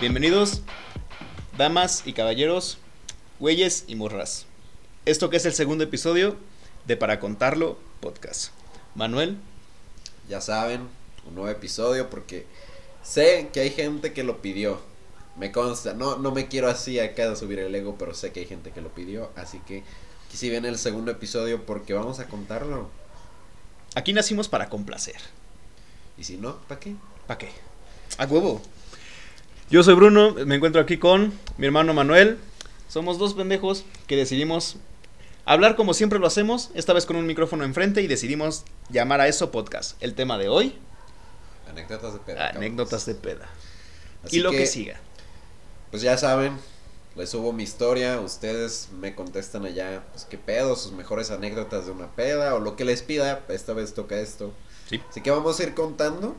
Bienvenidos, damas y caballeros, güeyes y morras. Esto que es el segundo episodio de Para Contarlo Podcast. Manuel. Ya saben, un nuevo episodio porque sé que hay gente que lo pidió. Me consta, no, no me quiero así acá de subir el ego, pero sé que hay gente que lo pidió. Así que aquí sí viene el segundo episodio porque vamos a contarlo. Aquí nacimos para complacer. Y si no, ¿para qué? ¿Para qué? A huevo. Yo soy Bruno, me encuentro aquí con mi hermano Manuel. Somos dos pendejos que decidimos hablar como siempre lo hacemos, esta vez con un micrófono enfrente y decidimos llamar a eso podcast. El tema de hoy, Anécdotas de peda. anécdotas de peda. Así y lo que, siga. Pues ya saben, les subo mi historia, ustedes me contestan allá, pues qué pedo, sus mejores anécdotas de una peda o lo que les pida, esta vez toca esto. Sí. Así que vamos a ir contando.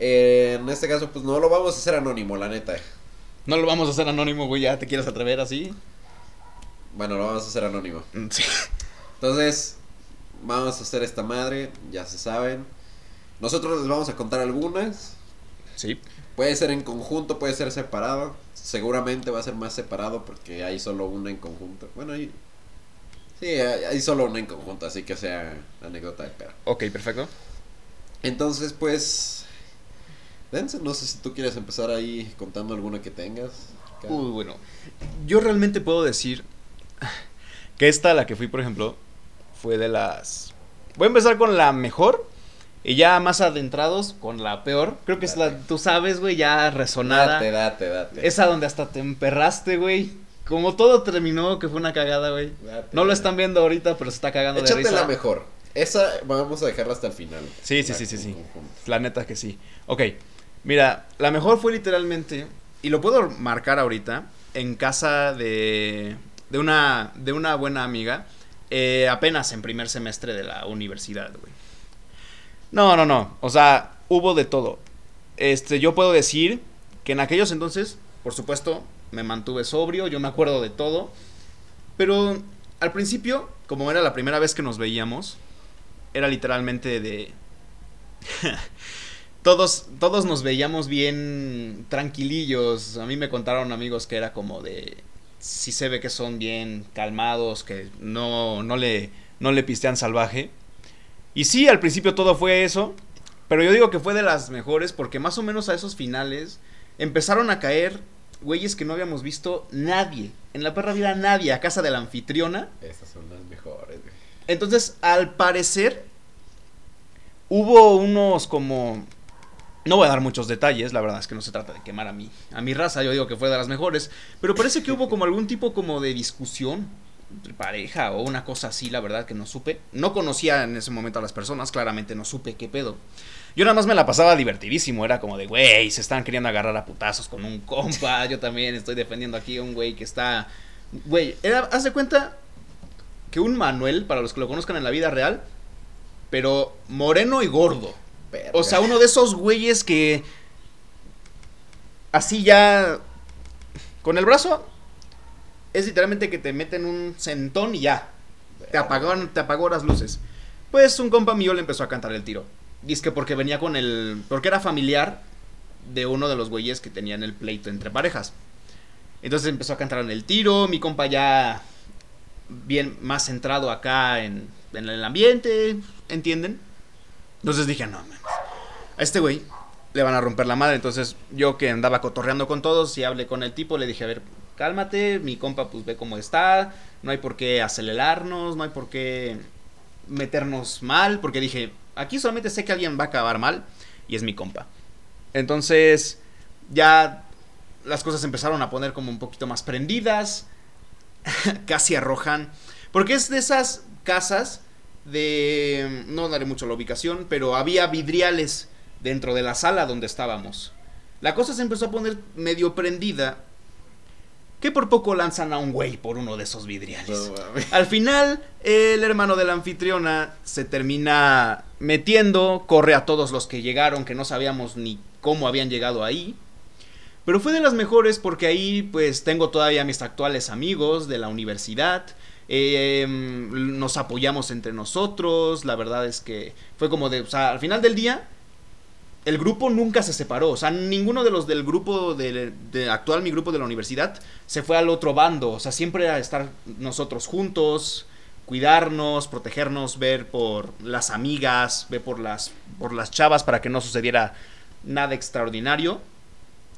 Eh, en este caso, pues no lo vamos a hacer anónimo, la neta. No lo vamos a hacer anónimo, güey, ya te quieres atrever así. Bueno, lo vamos a hacer anónimo. Mm, Sí. Entonces, vamos a hacer esta madre, ya se saben. Nosotros les vamos a contar algunas. Sí. Puede ser en conjunto, puede ser separado. Seguramente va a ser más separado porque hay solo una en conjunto. Bueno, hay... Sí, hay, hay solo una en conjunto, así que sea anécdota de peda. Ok, perfecto. Entonces, pues... Dense, no sé si tú quieres empezar ahí contando alguna que tengas. Uy, bueno. Yo realmente puedo decir que esta, la que fui, por ejemplo, fue de las... Voy a empezar con la mejor y ya más adentrados con la peor. Creo que es la, tú sabes, güey, ya resonada. Date, date, date. Esa donde hasta te emperraste, güey. Como todo terminó, que fue una cagada, güey. Date, No lo están viendo ahorita, pero se está cagando de Échate risa. la mejor. Esa vamos a dejarla hasta el final. Sí, sí, sí, sí, sí. La neta que sí. Ok, mira, la mejor fue literalmente, y lo puedo marcar ahorita, en casa de, de, una, de una buena amiga, eh, apenas en primer semestre de la universidad, güey. No, no, no, o sea, hubo de todo. Este, yo puedo decir que en aquellos entonces, por supuesto, me mantuve sobrio, yo me acuerdo de todo, pero al principio, como era la primera vez que nos veíamos, era literalmente de todos, todos nos veíamos bien tranquilillos. A mí me contaron amigos que era como de. Si se ve que son bien calmados, que no, no, le, no le pistean salvaje. Y sí, al principio todo fue eso. Pero yo digo que fue de las mejores porque más o menos a esos finales empezaron a caer güeyes que no habíamos visto nadie. En la perra vida nadie, a casa de la anfitriona. Esas son las mejores, güey. Entonces, al parecer, hubo unos como... No voy a dar muchos detalles, la verdad es que no se trata de quemar a mi, a mi raza, yo digo que fue de las mejores, pero parece que hubo como algún tipo como de discusión entre pareja o una cosa así, la verdad que no supe. No conocía en ese momento a las personas, claramente no supe qué pedo. Yo nada más me la pasaba divertidísimo, era como de, güey, se están queriendo agarrar a putazos con un compa, yo también estoy defendiendo aquí a un güey que está... Güey, haz de cuenta que un Manuel, para los que lo conozcan en la vida real, pero moreno y gordo. Verga. O sea, uno de esos güeyes que así ya con el brazo es literalmente que te meten un centón y ya. Te apagaron, te apagó las luces. Pues un compa mío le empezó a cantar el tiro. Dice que porque venía con el. porque era familiar de uno de los güeyes que tenían el pleito entre parejas. Entonces empezó a cantar en el tiro. Mi compa ya. bien más centrado acá en, en el ambiente. ¿Entienden? Entonces dije, no, mames. A este güey le van a romper la madre. Entonces yo que andaba cotorreando con todos y hablé con el tipo, le dije, a ver, cálmate, mi compa pues ve cómo está. No hay por qué acelerarnos, no hay por qué meternos mal. Porque dije, aquí solamente sé que alguien va a acabar mal y es mi compa. Entonces ya las cosas empezaron a poner como un poquito más prendidas. Casi arrojan. Porque es de esas casas de... No daré mucho la ubicación, pero había vidriales dentro de la sala donde estábamos. La cosa se empezó a poner medio prendida. Que por poco lanzan a un güey por uno de esos vidriales. Al final, el hermano de la anfitriona se termina metiendo, corre a todos los que llegaron, que no sabíamos ni cómo habían llegado ahí. Pero fue de las mejores porque ahí pues tengo todavía mis actuales amigos de la universidad. Eh, nos apoyamos entre nosotros. La verdad es que fue como de, o sea, al final del día el grupo nunca se separó. O sea, ninguno de los del grupo de, de actual, mi grupo de la universidad, se fue al otro bando. O sea, siempre era estar nosotros juntos, cuidarnos, protegernos, ver por las amigas, ver por las, por las chavas para que no sucediera nada extraordinario.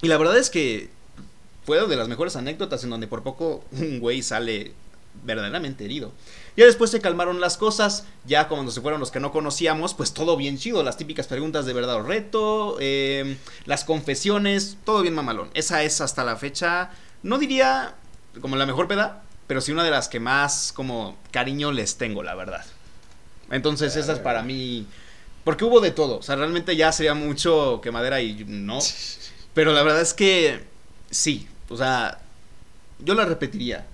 Y la verdad es que fue de las mejores anécdotas en donde por poco un güey sale verdaderamente herido. Ya después se calmaron las cosas, ya cuando se fueron los que no conocíamos, pues todo bien chido, las típicas preguntas de verdad o reto, eh, las confesiones, todo bien mamalón. Esa es hasta la fecha, no diría como la mejor peda, pero sí una de las que más como cariño les tengo, la verdad. Entonces esa es para mí, porque hubo de todo, o sea, realmente ya sería mucho quemadera y no, pero la verdad es que sí, o sea, yo la repetiría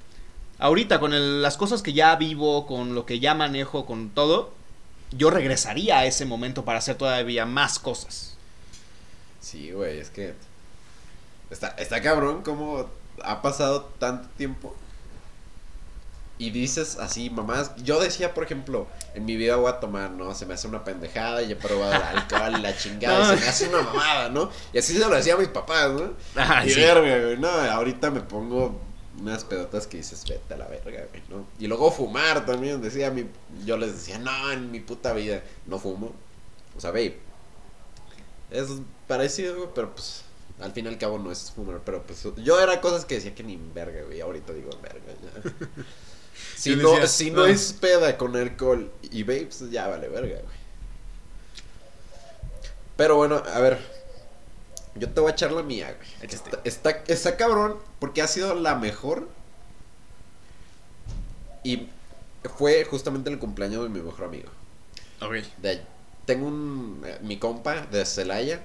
ahorita con el- las cosas que ya vivo, con lo que ya manejo, con todo, yo regresaría a ese momento para hacer todavía más cosas. Sí, güey, es que. Está, está cabrón cómo ha pasado tanto tiempo. Y dices así, mamás. Yo decía, por ejemplo, en mi vida voy a tomar, ¿no? Se me hace una pendejada y he probado el alcohol y la chingada. No. Y se me hace una mamada, ¿no? Y así se lo decía a mis papás, ¿no? Ah, y sí. verga, güey. No, ahorita me pongo unas pedotas que dices, vete a la verga, güey, ¿no? Y luego fumar también, decía mi. Yo les decía, no, en mi puta vida no fumo. O sea, babe. Es parecido, güey, pero pues. Al fin y al cabo no es fumar, pero pues yo era cosas que decía que ni verga, güey. Ahorita digo verga, ya. Si no, si no "Ah". es peda con alcohol y vapes, ya vale verga, güey. Pero bueno, a ver. Yo te voy a echar la mía, güey. Está, está, está cabrón porque ha sido la mejor. Y fue justamente el cumpleaños de mi mejor amigo. Ok. De, tengo un. eh, Mi compa de Celaya.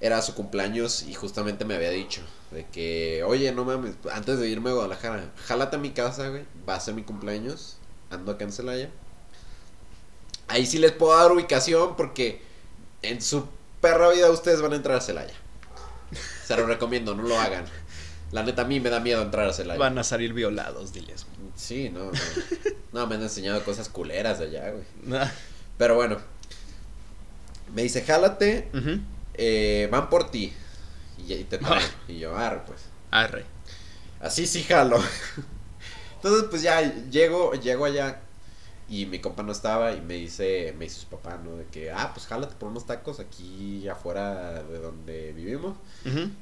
Era su cumpleaños y justamente me había dicho de que, oye, no mames, antes de irme a Guadalajara, jálate a mi casa, güey. Va a ser mi cumpleaños. Ando acá en Celaya. Ahí sí les puedo dar ubicación porque en su perra vida ustedes van a entrar a Celaya. Se lo recomiendo, no lo hagan. La neta, a mí me da miedo entrar a Celaya. Van a salir violados, diles. Sí, no, no. No, me han enseñado cosas culeras de allá, güey. Ah, Pero bueno. Me dice, jálate, eh, van por ti. Y, y te traen. y yo, arre, pues. Arre. Así sí jalo. Entonces, pues ya llego, llego allá. Y mi compa no estaba y me dice, me dice su papá, ¿no? De que, ah, pues jálate por unos tacos aquí afuera de donde vivimos.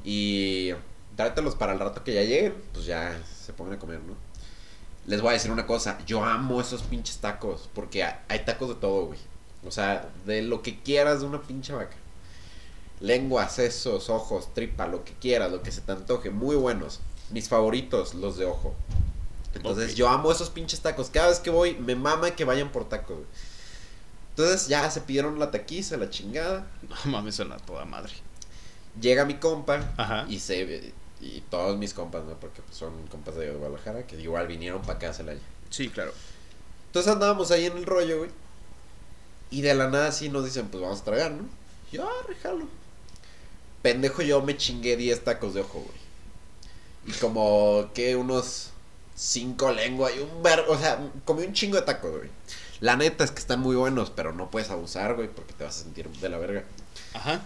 Y tráetelos para el rato que ya lleguen, pues ya se pongan a comer, ¿no? Les voy a decir una cosa, yo amo esos pinches tacos, porque hay hay tacos de todo, güey. O sea, de lo que quieras de una pinche vaca. Lengua, sesos, ojos, tripa, lo que quieras, lo que se te antoje, muy buenos. Mis favoritos, los de ojo. Entonces yo amo esos pinches tacos. Cada vez que voy, me mama que vayan por tacos, güey. Entonces ya se pidieron la taquiza, la chingada. No mames, suena toda madre. Llega mi compa Ajá. y se y todos mis compas, ¿no? Porque pues, son compas de Guadalajara que igual vinieron para acá a Celaya. Sí, claro. Entonces andábamos ahí en el rollo, güey. Y de la nada así nos dicen, pues vamos a tragar, ¿no? Y Yo, ah, jalo. Pendejo, yo me chingué 10 tacos de ojo, güey. Y como que unos 5 lenguas y un ver, o sea, comí un chingo de tacos, güey. La neta es que están muy buenos, pero no puedes abusar, güey, porque te vas a sentir de la verga. Ajá.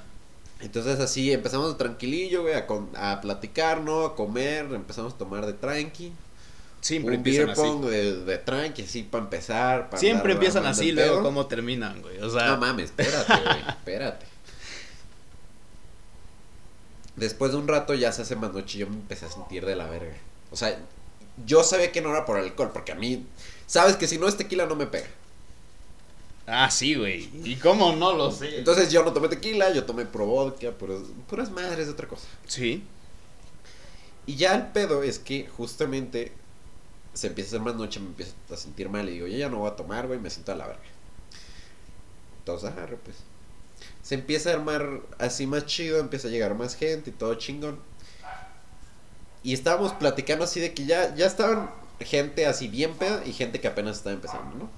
Entonces así empezamos tranquilillo, güey, a, con- a platicar, ¿no? A comer, empezamos a tomar de tranqui. Siempre un beer así. pong de, de tranqui, así para empezar. pa' Siempre empiezan así, luego cómo terminan, güey. O sea, No mames, espérate, güey, espérate. Después de un rato ya se hace más noche y yo me empecé a sentir de la verga. O sea, yo sabía que no era por alcohol, porque a mí, sabes que si no es tequila no me pega. Ah, sí, güey. ¿Y cómo no lo sé? Entonces yo no tomé tequila, yo tomé pro vodka, puras, puras madres de otra cosa. Sí. Y ya el pedo es que justamente se empieza a hacer más noche, me empiezo a sentir mal y digo, yo ya no voy a tomar, güey, me siento a la verga. Entonces, agarro, pues. Se empieza a armar así más chido, empieza a llegar más gente y todo chingón. Y estábamos platicando así de que ya, ya estaban gente así bien peda y gente que apenas estaba empezando, ¿no?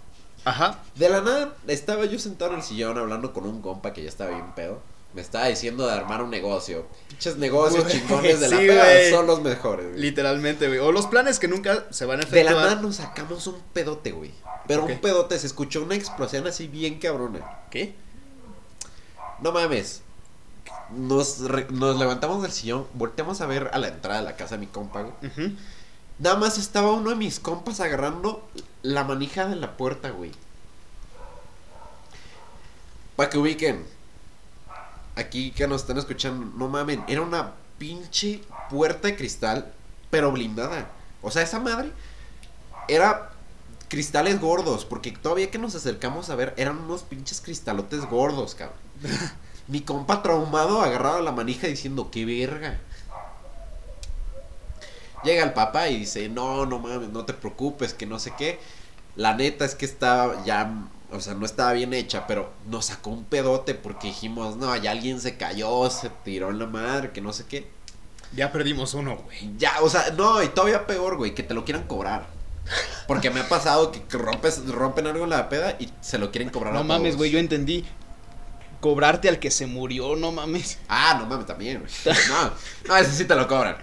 Ajá. De la nada estaba yo sentado en el sillón hablando con un compa que ya estaba bien pedo. Me estaba diciendo de armar un negocio. Pinches negocios chingones de la peda son los mejores. güey. Literalmente, güey. O los planes que nunca se van a De la efectuar. nada nos sacamos un pedote, güey. Pero un pedote, se escuchó una explosión así bien cabrona. ¿Qué? No mames. Nos, re- nos levantamos del sillón, volteamos a ver a la entrada de la casa de mi compa, güey. Nada más estaba uno de mis compas agarrando la manija de la puerta, güey. Para que ubiquen. Aquí que nos están escuchando, no mamen, era una pinche puerta de cristal, pero blindada. O sea, esa madre era cristales gordos, porque todavía que nos acercamos a ver, eran unos pinches cristalotes gordos, cabrón. Mi compa traumado agarrado a la manija diciendo, qué verga. Llega el papá y dice, no, no mames, no te preocupes, que no sé qué. La neta es que estaba ya, o sea, no estaba bien hecha, pero nos sacó un pedote porque dijimos, no, ya alguien se cayó, se tiró en la madre, que no sé qué. Ya perdimos uno, güey. Ya, o sea, no, y todavía peor, güey, que te lo quieran cobrar. Porque me ha pasado que rompes, rompen algo en la peda y se lo quieren cobrar a No mames, güey, yo entendí. Cobrarte al que se murió, no mames. Ah, no mames, también, güey. No, no, ese sí te lo cobran.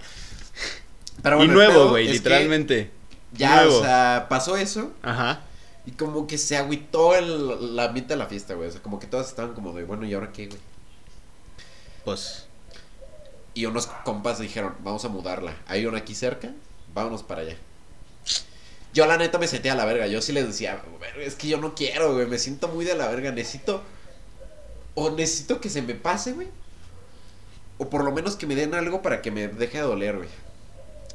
Pero y bueno, nuevo, güey, literalmente. Ya, Nuevo. o sea, pasó eso Ajá. y como que se agüitó el, la ambiente de la fiesta, güey. O sea, como que todos estaban como de, bueno, ¿y ahora qué, güey? Pues. Y unos compas dijeron, vamos a mudarla. Hay una aquí cerca, vámonos para allá. Yo la neta me sentía a la verga. Yo sí les decía, "Verga, es que yo no quiero, güey. Me siento muy de la verga. Necesito... O necesito que se me pase, güey. O por lo menos que me den algo para que me deje de doler, güey.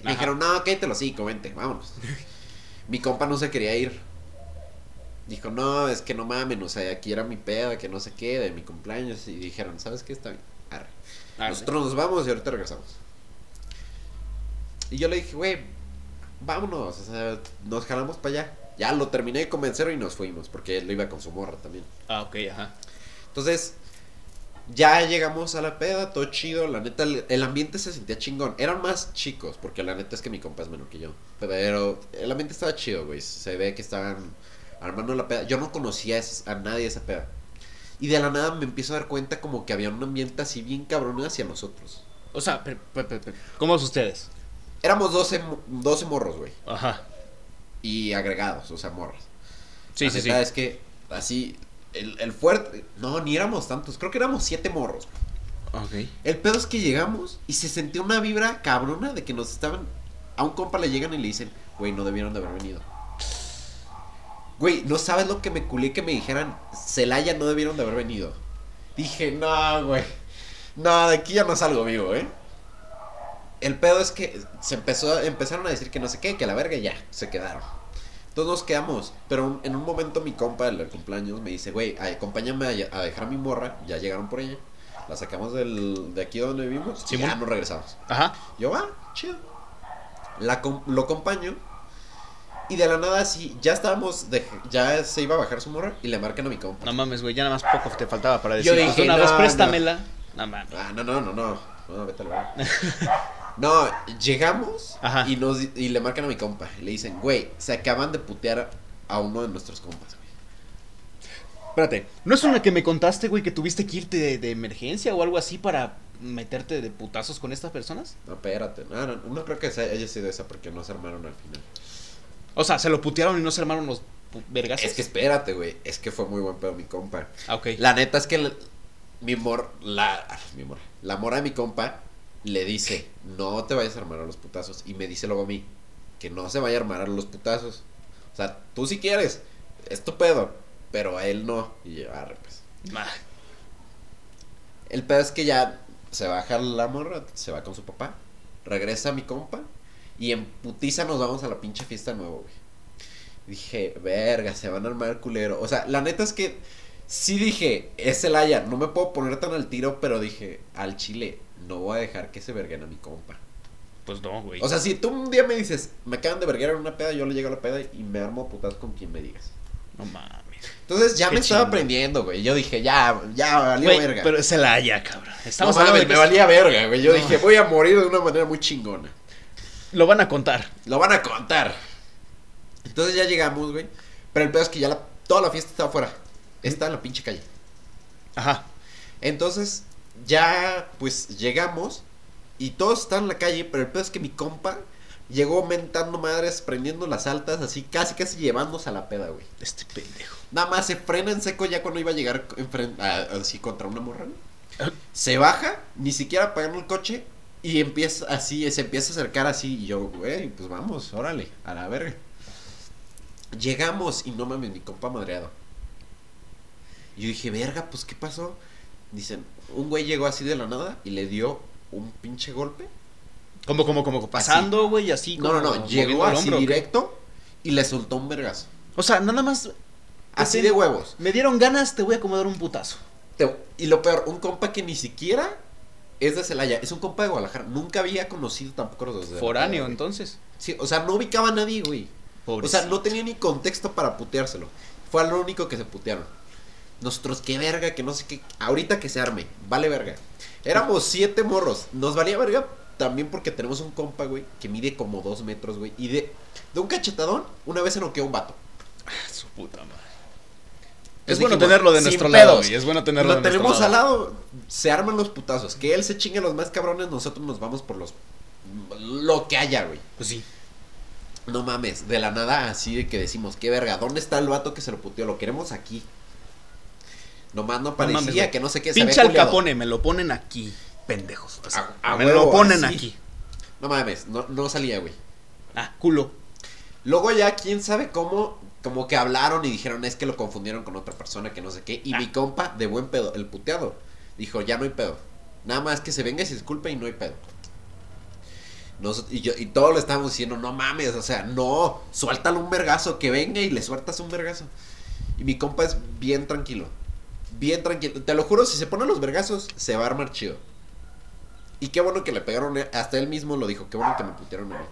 Me dijeron, no, cállate sí, comente, vámonos. mi compa no se quería ir. Dijo, no, es que no mamen, o sea, aquí era mi peda, que no sé qué, de mi cumpleaños. Y dijeron, ¿sabes qué? Está bien. Arre. Nosotros nos vamos y ahorita regresamos. Y yo le dije, güey, vámonos, o sea, nos jalamos para allá. Ya lo terminé de convencer y nos fuimos, porque él iba con su morra también. Ah, ok, ajá. Entonces, ya llegamos a la peda, todo chido. La neta, el, ambiente se sentía chingón. Eran más chicos, porque la neta es que mi compa es menor que yo. Pero el ambiente estaba chido, güey. Se ve que estaban armando la peda. Yo no conocía a, nadie esa peda. Y de la nada me empiezo a dar cuenta como que había un ambiente así bien cabrón hacia nosotros. O sea, ¿cómo es ustedes? Éramos 12, mo- 12 morros, güey. Ajá. Y agregados, o sea, morros. Sí, La sí, sí. neta Es que así, el, el fuerte... No, ni éramos tantos. Creo que éramos 7 morros. Ok. El pedo es que llegamos y se sentía una vibra cabrona de que nos estaban. A un compa le llegan y le dicen, güey, no debieron de haber venido. Güey, no sabes lo que me culé que me dijeran, Celaya no debieron de haber venido. Dije, no, güey. No, de aquí ya no salgo vivo, ¿eh? El pedo es que se empezó, empezaron a decir que no sé qué, que la verga y ya, se quedaron. Entonces nos quedamos, pero en un momento mi compa, el del cumpleaños, me dice, güey, acompáñame a, dejar a mi morra, ya llegaron por ella. La sacamos del, de aquí donde vivimos y ya nos regresamos. Ajá. Yo, va, chido. La, lo acompaño. Y de la nada, sí, ya estábamos, de- ya se iba a bajar su morra y le marcan a mi compa. No mames, güey, ya nada más poco te faltaba para Yo decir. dije, pues, una no, vez no. préstamela. No mames. Ah, no, no, no, no. No, vete a la verga. No, llegamos Ajá. y nos y le marcan a mi compa. Y le dicen, güey, se acaban de putear a uno de nuestros compas, güey. Espérate, ¿no es una que me contaste, güey, que tuviste que irte de, de emergencia o algo así para meterte de putazos con estas personas? No, espérate. No, no, no creo que haya sido esa porque no se armaron al final. O sea, se lo putearon y no se armaron los vergas. Es que espérate, güey. Es que fue muy buen pedo mi compa. Ah, ok. La neta es que el- mi mor, la, mi mor, la mora de mi compa le dice, no te vayas a armar a los putazos. Y me dice luego a mí, que no se vaya a armar a los putazos. O sea, tú si quieres, es tu pedo, pero a él no. Y yo, arre, pues. El pedo es que ya se baja la morra, se va con su papá, regresa mi compa y en putiza nos vamos a la pinche fiesta de nuevo, güey. Dije, verga, se van a armar el culero. O sea, la neta es que sí dije, es el Aya, no me puedo poner tan al tiro, pero dije, al chile, no voy a dejar que se verguen a mi compa. pues no, güey. O sea, si tú un día me dices, me acaban de verguer en una peda, yo le llego a la peda y me armo a putas con quien me digas. no mames. Entonces ya Qué me estaba aprendiendo, güey. Yo dije, ya, ya, valió Güey, verga. pero es el Haya, cabrón. Estamos no hablando mames, de me que valía verga, güey. Yo No. dije, voy a morir de una manera muy chingona. lo van a contar. Lo van a contar. Entonces ya llegamos, güey. Pero el peor es que ya la- toda la fiesta estaba afuera. Está en la pinche calle. Ajá. Entonces, ya, pues llegamos. Y todos están en la calle. Pero el peor es que mi compa Llegó mentando madres, prendiendo las altas, así casi casi llevándose a la peda, güey. Este pendejo. Nada más se frena en seco ya cuando iba a llegar enfren- a- así contra una morra. Se baja, ni siquiera apagando el coche y empieza así, se empieza a acercar así y yo, güey, pues vamos, órale, a la verga. Llegamos y no mames, mi compa madreado. Y yo dije, verga, pues ¿qué pasó? Dicen, un güey llegó así de la nada y le dio un pinche golpe. Como, como, como pasando, güey, así. No, no, como no, llegó así hombro, directo y le soltó un vergazo. O sea, nada más. Así de huevos. Me dieron ganas, te voy a acomodar un putazo. Te- y lo peor, un compa que ni siquiera es de Celaya, es un compa de Guadalajara. Nunca había conocido tampoco los de Foráneo, entonces. Sí, o sea, no ubicaba a nadie, güey. O sea, no tenía ni contexto para puteárselo. Fue lo único que se putearon. Nosotros, qué verga, que no sé qué. Ahorita que se arme, vale verga. Éramos siete morros. Nos valía verga también porque tenemos un compa, güey, que mide como dos metros, güey. Y de, de un cachetadón, una vez se noqueó un vato. Su puta madre. Es bueno tenerlo de nuestro lado, güey. Es bueno tenerlo Lo de nuestro tenemos lado. al lado, se arman los putazos. Que él se chingue los más cabrones, nosotros nos vamos por los. Lo que haya, güey. Pues sí. No mames, de la nada así de que decimos, qué verga, ¿dónde está el vato que se lo puteó? Lo queremos aquí. Nomás no parecía mames, güey. que no sé qué al culiado. Capone, me lo ponen aquí. Pendejos. O sea, A- a me huevo, lo ponen así. aquí. No mames, no, no salía, güey. Ah, culo. Luego ya, quién sabe cómo, como que hablaron y dijeron, es que lo confundieron con otra persona, que no sé qué. Y Ah. mi compa, de buen pedo, el puteado, dijo, ya no hay pedo. Nada más que se venga y se disculpe y no hay pedo. Nos- y, yo, y todos le estábamos diciendo, no mames, o sea, no, suéltale un vergazo, que venga y le sueltas un vergazo. Y mi compa es bien tranquilo, bien tranquilo. Te lo juro, si se ponen los vergazos, se va a armar chido. Y qué bueno que le pegaron, eh, hasta él mismo lo dijo, qué bueno que me putearon a mí.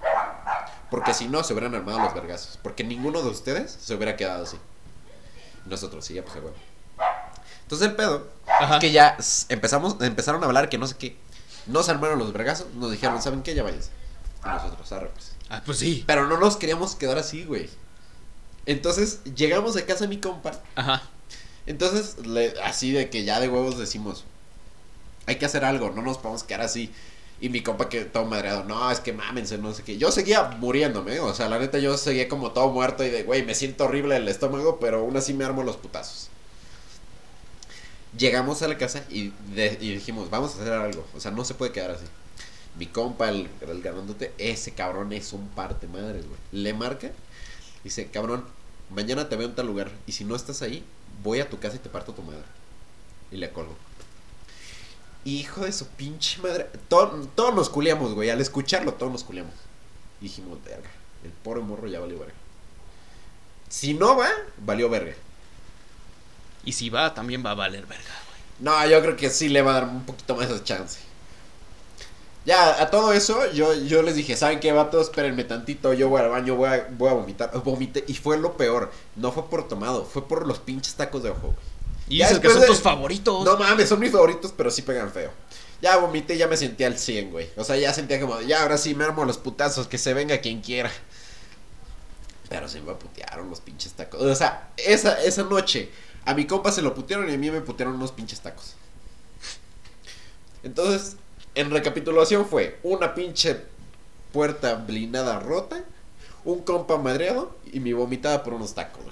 Porque si no, se hubieran armado los vergazos. Porque ninguno de ustedes se hubiera quedado así. Nosotros, sí, ya pues, a huevo. Entonces el pedo, Ajá. que ya empezamos, empezaron a hablar que no sé qué. No se armaron los vergazos, nos dijeron, ¿saben qué? Ya váyanse. Y nosotros, arre, pues. Ah, pues sí. Pero no nos queríamos quedar así, güey. Entonces llegamos a casa de mi compa. Ajá. Entonces, le- así de que ya de huevos decimos, hay que hacer algo, no nos podemos quedar así. Y mi compa que todo madreado, no, es que mámense, no sé qué. Yo seguía muriéndome, o sea, la neta yo seguía como todo muerto y de, güey, me siento horrible el estómago, pero aún así me armo los putazos. Llegamos a la casa y, dijimos, vamos a hacer algo, o sea, no se puede quedar así. Mi compa, el, el grandote, ese cabrón es un parte madres, güey. Le marca, dice, cabrón, mañana te veo en tal lugar y si no estás ahí, voy a tu casa y te parto tu madre. Y le colgo. Hijo de su pinche madre. Todo- todos nos culiamos, güey. Al escucharlo, todos nos culiamos. Y dijimos, verga. El pobre morro ya valió verga. Si no va, valió verga. Y si va, también va a valer verga, güey. No, yo creo que sí le va a dar un poquito más de chance. Ya, a todo eso, yo, yo les dije, ¿saben qué, vatos? Espérenme tantito, yo voy al baño, voy a, voy a vomitar. Vomité, y fue lo peor. No fue por tomado, fue por los pinches tacos de ojo. Y Ya dices que son de- tus favoritos. No mames, son mis favoritos, pero sí pegan feo. Ya vomité, ya me sentía al 100, güey. O sea, ya sentía como, ya ahora sí me armo los putazos, que se venga quien quiera. Pero se me putearon los pinches tacos. O sea, esa, esa noche, a mi compa se lo putearon y a mí me putearon unos pinches tacos. Entonces, en recapitulación fue una pinche puerta blindada rota, un compa madreado y mi vomitada por unos tacos.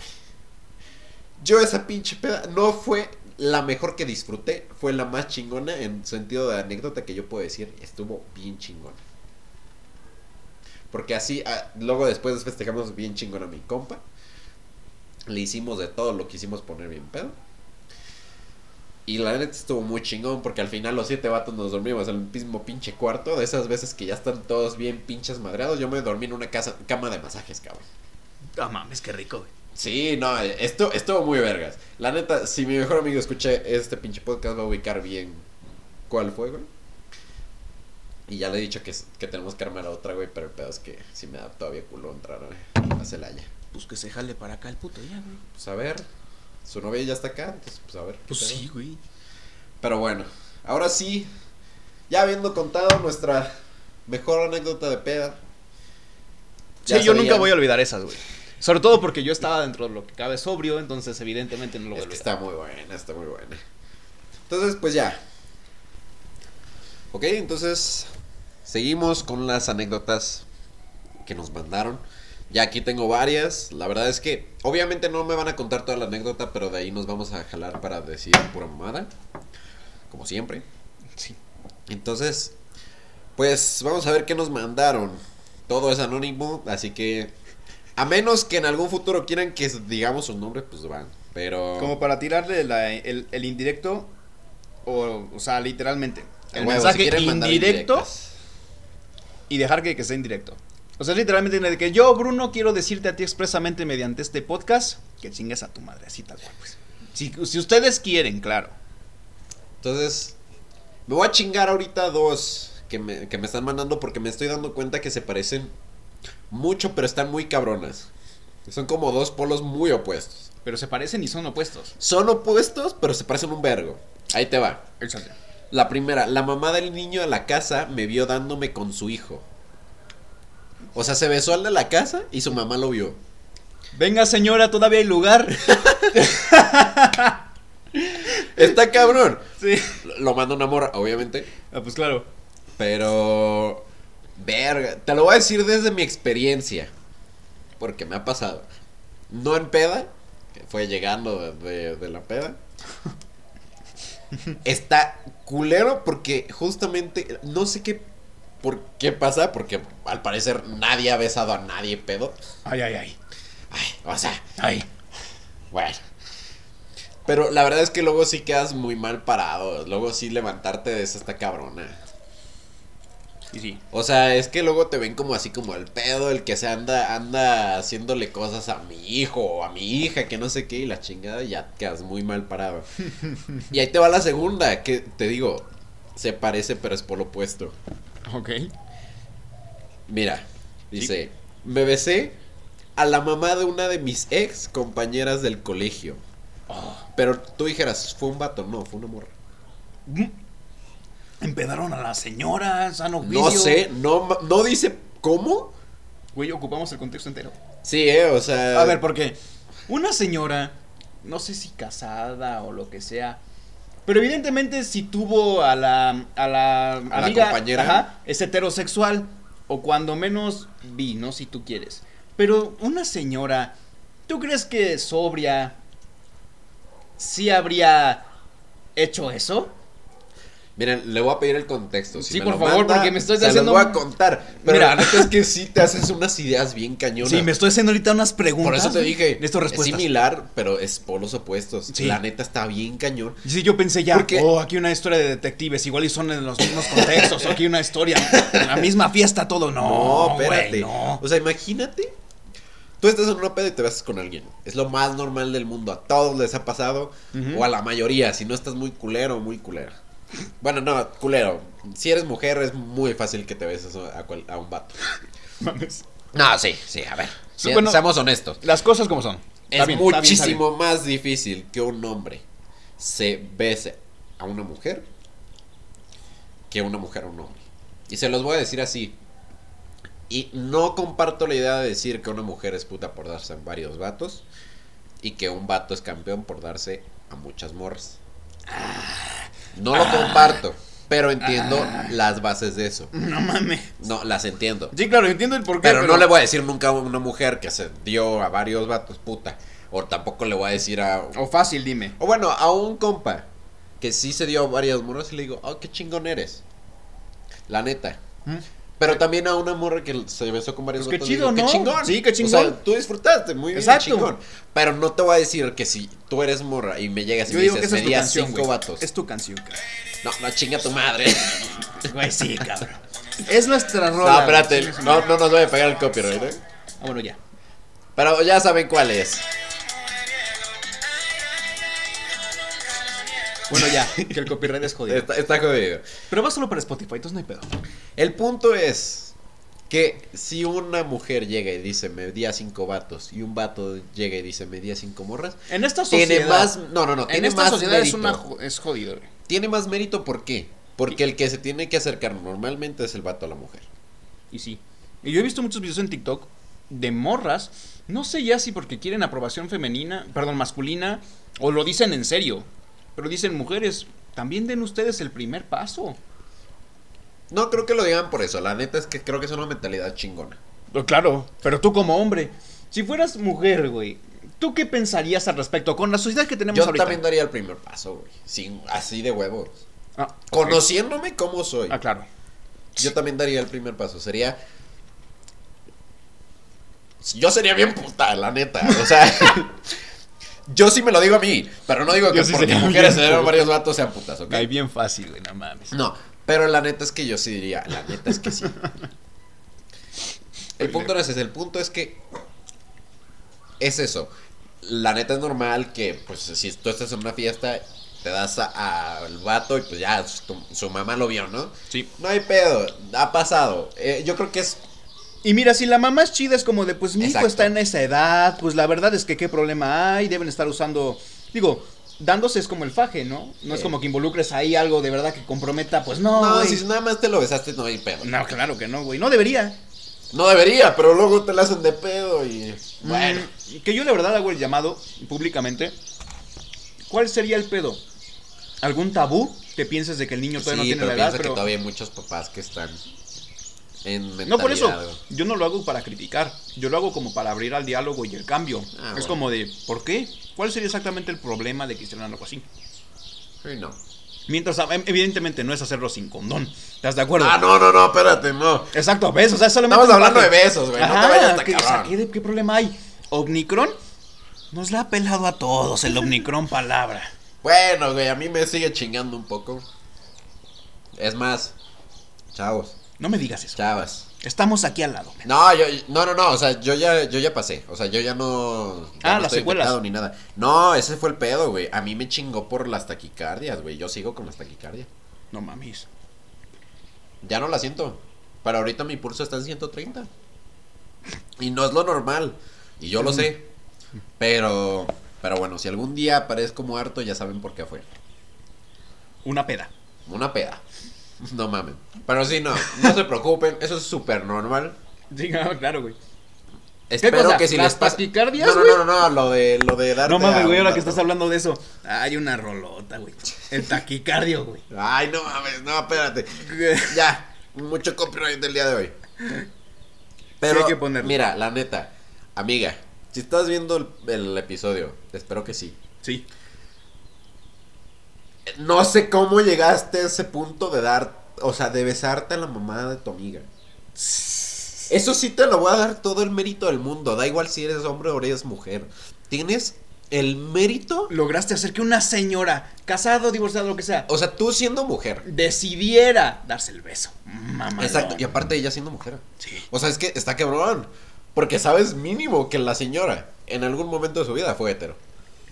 Yo esa pinche peda no fue la mejor que disfruté, fue la más chingona en sentido de anécdota que yo puedo decir, estuvo bien chingona. Porque así, ah, luego después festejamos bien chingona a mi compa. Le hicimos de todo, lo quisimos poner bien pedo. Y la neta estuvo muy chingón porque al final los siete vatos nos dormimos en el mismo pinche cuarto. De esas veces que ya están todos bien pinches madreados. Yo me dormí en una casa, cama de masajes, cabrón. Ah, mames, qué rico, güey. Sí, no, esto estuvo muy vergas. La neta, si mi mejor amigo escuché este pinche podcast, va a ubicar bien cuál fue, güey. Y ya le he dicho que, que tenemos que armar a otra, güey, pero el pedo es que si me da todavía culo entrar a, a Celaya. Pues que se jale para acá el puto ya, güey. Pues a ver, su novia ya está acá, entonces pues a ver. Pues sí, güey. Pero bueno, ahora sí, ya habiendo contado nuestra mejor anécdota de peda. Sí, yo nunca voy a olvidar esas, güey. Sobre todo porque yo estaba dentro de lo que cabe sobrio, entonces evidentemente no lo voy Es olvidar. está muy buena, está muy buena. Entonces, pues ya. Ok, entonces seguimos con las anécdotas que nos mandaron. Ya aquí tengo varias. La verdad es que obviamente no me van a contar toda la anécdota, pero de ahí nos vamos a jalar para decir pura mamada. Como siempre. Sí. Entonces, pues vamos a ver qué nos mandaron. Todo es anónimo, así que a menos que en algún futuro quieran que digamos su nombre, pues van. Pero Como para tirarle la- el, el indirecto, o, o sea, literalmente. El si mensaje mandar indirecto y dejar que, que sea indirecto. O sea, literalmente de que yo, Bruno, quiero decirte a ti expresamente mediante este podcast que chingues a tu madre, así tal cual, pues. Si, si ustedes quieren, claro. Entonces, me voy a chingar ahorita dos que me, que me están mandando porque me estoy dando cuenta que se parecen mucho, pero están muy cabronas. Son como dos polos muy opuestos. Pero se parecen y son opuestos. Son opuestos, pero se parecen un vergo. Ahí te va. Échale. La primera, la mamá del niño de la casa me vio dándome con su hijo. O sea, se besó al de la casa y su mamá lo vio. Venga, señora, todavía hay lugar. Está cabrón. sí. Lo- manda una morra, obviamente. Ah, pues claro. Pero. Verga. Te lo voy a decir desde mi experiencia. Porque me ha pasado. No en peda. Que fue llegando de, de- de la peda. Está culero porque justamente. No sé qué. ¿Por qué pasa? Porque al parecer nadie ha besado a nadie pedo. Ay, ay, ay. Ay, o sea, Ay. bueno. Pero la verdad es que luego sí quedas muy mal parado. Luego sí levantarte de esa está cabrona. Y sí. O sea, es que luego te ven como así como el pedo, el que se anda, anda haciéndole cosas a mi hijo o a mi hija, que no sé qué, y la chingada y ya quedas muy mal parado. y ahí te va la segunda, que te digo, se parece pero es por lo opuesto. Ok. Mira, dice, me besé a la mamá de una de mis ex compañeras del colegio. Pero tú dijeras, fue un vato, no, fue una morra. Mm. Empedaron a la señora, sano No sé, no, no dice cómo. Güey, ocupamos el contexto entero. Sí, eh, o sea. A ver, porque una señora, no sé si casada o lo que sea, pero evidentemente si tuvo a la, a la la amiga, compañera. ajá, es heterosexual, o cuando menos vi, ¿no? Si tú quieres. Pero una señora, ¿tú crees que sobria sí habría hecho eso? Miren, le voy a pedir el contexto. Si Sí, me por lo favor, manda, porque me estoy se los haciendo voy a contar. Pero Mira. la neta es que sí te haces unas ideas bien cañonas. Sí, me estoy haciendo ahorita unas preguntas. Por eso te dije. Necesito Es similar, pero es polos opuestos. Sí. La neta está bien cañón. Sí, yo pensé ya, Porque- oh, aquí una historia de detectives, igual y son en los mismos contextos, o aquí una historia, la misma fiesta, todo, no, No, espérate. no. O sea, imagínate. Tú estás en una peda y te besas con alguien. Es lo más normal del mundo. A todos les ha pasado. O a la mayoría. Si no estás muy culero, muy culera. Bueno, no, culero. Si eres mujer, es muy fácil que te beses a, cual- a un vato. Mames. No, sí, sí, a ver. Sí, bueno, seamos honestos. Las cosas como son. Es Está bien, está bien, está muchísimo más difícil que un hombre se bese a una mujer que una mujer a un hombre. Y se los voy a decir así. Y no comparto la idea de decir que una mujer es puta por darse a varios vatos y que un vato es campeón por darse a muchas morras. No lo comparto, pero entiendo las bases de eso. No mames. No, las entiendo. Sí, claro, entiendo el porqué. Pero, no le voy a decir nunca a una mujer que se dio a varios vatos, puta. O tampoco le voy a decir a. O fácil, dime. O bueno, a un compa que sí se dio a varias morras y le digo, oh, qué chingón eres. La neta. ¿Mm? Pero también a una morra que se besó con varios Pues qué chido, digo, ¿no? Qué chingón. Sí, qué O chingón. sea, tú disfrutaste, muy bien, Exacto. chingón. Pero no te voy a decir que si tú eres morra y me llegas y Yo me digo que dices, esa es me tu días canción, cinco güey. vatos. Es tu canción, cabrón. No, no, chinga tu madre. Güey, sí, cabrón. Es nuestra rola. no, espérate, no, no nos voy a pegar el copyright, ¿eh? Ah, bueno, ya. Pero ya saben cuál es. Bueno, ya. Que el copyright es jodido. Está, está jodido. Pero va solo para Spotify, entonces no hay pedo. El punto es que si una mujer llega y dice me di a cinco vatos y un vato llega y dice me di a cinco morras, En esta sociedad. tiene más, no, no, no, en tiene esta más sociedad es, mérito. una, jo- es jodido, güey. Tiene más mérito, ¿por qué? Porque el que se tiene que acercar normalmente es el vato a la mujer. Y sí. Y yo he visto muchos videos en TikTok de morras. No sé ya si porque quieren aprobación femenina, perdón, masculina, o lo dicen en serio. Pero dicen, mujeres, también den ustedes el primer paso. No creo que lo digan por eso, la neta es que creo que es una mentalidad chingona. Claro, pero tú como hombre, si fueras mujer, güey, ¿tú qué pensarías al respecto con la sociedad que tenemos Yo ahorita? también daría el primer paso, güey. Sin, así de huevos. Ah. Conociéndome como soy. Ah, claro. Yo también daría el primer paso. Sería. Yo sería bien puta, la neta. O sea. yo sí me lo digo a mí. Pero no digo que Yo sí porque mujeres se varios vatos sean putas, ¿ok? Cae bien fácil, güey, no mames. No, pero la neta es que yo sí diría. La neta es que sí. El punto no es ese. El punto es que. Es eso. La neta es normal que, pues, si tú estás en una fiesta, te das a- al vato y pues ya tu- su mamá lo vio, ¿no? Sí. No hay pedo, ha pasado. Eh, yo creo que es Y mira, si la mamá es chida, es como de, pues mi hijo está en esa edad, pues la verdad es que qué problema hay, deben estar usando, digo, dándose es como el faje, ¿no? No es como que involucres ahí algo de verdad que comprometa, pues no, No, si nada más te lo besaste, no hay pedo. No, claro que no, güey, no debería. No debería, pero luego te la hacen de pedo y. Bueno. Mm, que yo la verdad hago el llamado públicamente. ¿Cuál sería el pedo? ¿Algún tabú que pienses de que el niño todavía sí, no tiene pero la edad? piensa que Pero... todavía hay muchos papás que están en. No por eso, yo no lo hago para criticar, yo lo hago como para abrir al diálogo y el cambio. Ah, es bueno. como de, ¿por qué? ¿Cuál sería exactamente el problema de que hicieran algo así? Sí, no. Mientras, em, evidentemente, no es hacerlo sin condón. ¿Estás de acuerdo? Ah, no, no, no, espérate, no. Exacto, besos, o sea, solamente. Estamos hablando de besos, güey, no te vayas ¿qué, o sea, cabrón. ¿qué, de- qué problema hay? Omnicron nos la ha pelado a todos el Omnicron palabra. Bueno, güey, a mí me sigue chingando un poco. Es más, chavos, No me digas eso. chavas. Estamos aquí al lado. men. No, yo, no, no, no, o sea, yo ya, yo ya pasé, o sea, yo ya no, ya Ah, no las estoy secuelas. infectado ni nada. No, ese fue el pedo, güey. A mí me chingó por las taquicardias, güey. Yo sigo con las taquicardias. No mames. Ya no la siento. Pero ahorita mi pulso está en 130. Y no es lo normal. Y yo lo Mm. sé. Pero, pero bueno, si algún día aparezco muerto, ya saben por qué fue. Una peda. Una peda. No mamen. Pero sí, no, no se preocupen. Eso es súper normal. Sí, no, claro, güey. Espero cosa? que si ¿Las les pasa... taquicardias, No, no, no, no, no, lo de, lo de darte No mames, güey, ahora que estás hablando de eso. Hay una rolota, güey. El taquicardio, güey. Ay, no mames, no, espérate. Ya, mucho copyright del día de hoy. Pero, hay que ponerlo. mira, la neta, amiga, si estás viendo el, el episodio, espero que sí. Sí. No sé cómo llegaste a ese punto de dar, o sea, de besarte a la mamá de tu amiga. Eso sí te lo voy a dar todo el mérito del mundo, da igual si eres hombre o eres mujer. Tienes el mérito, Lograste hacer que una señora, casado, divorciado, lo que sea, o sea, tú siendo mujer. decidiera darse el beso. Mamá. Exacto, y aparte ella siendo mujer. Sí. O sea, es que está cabrón. Porque sabes mínimo que la señora en algún momento de su vida fue hetero.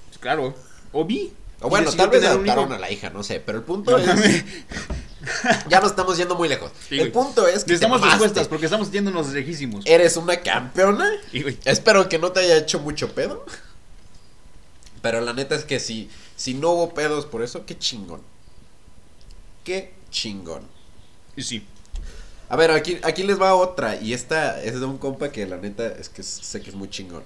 Pues claro. O vi. O bueno, tal vez un adoptaron a la hija, no sé. Pero el punto No es. ya nos estamos yendo muy lejos. Sí, el punto es que. mamaste. respuestas porque estamos yéndonos lejísimos. Eres una campeona. Espero que no te haya hecho mucho pedo. Pero la neta es que si, si no hubo pedos por eso, qué chingón. Qué chingón. y sí. A ver, aquí, aquí les va otra. Y esta es de un compa que la neta es que sé que es muy chingón.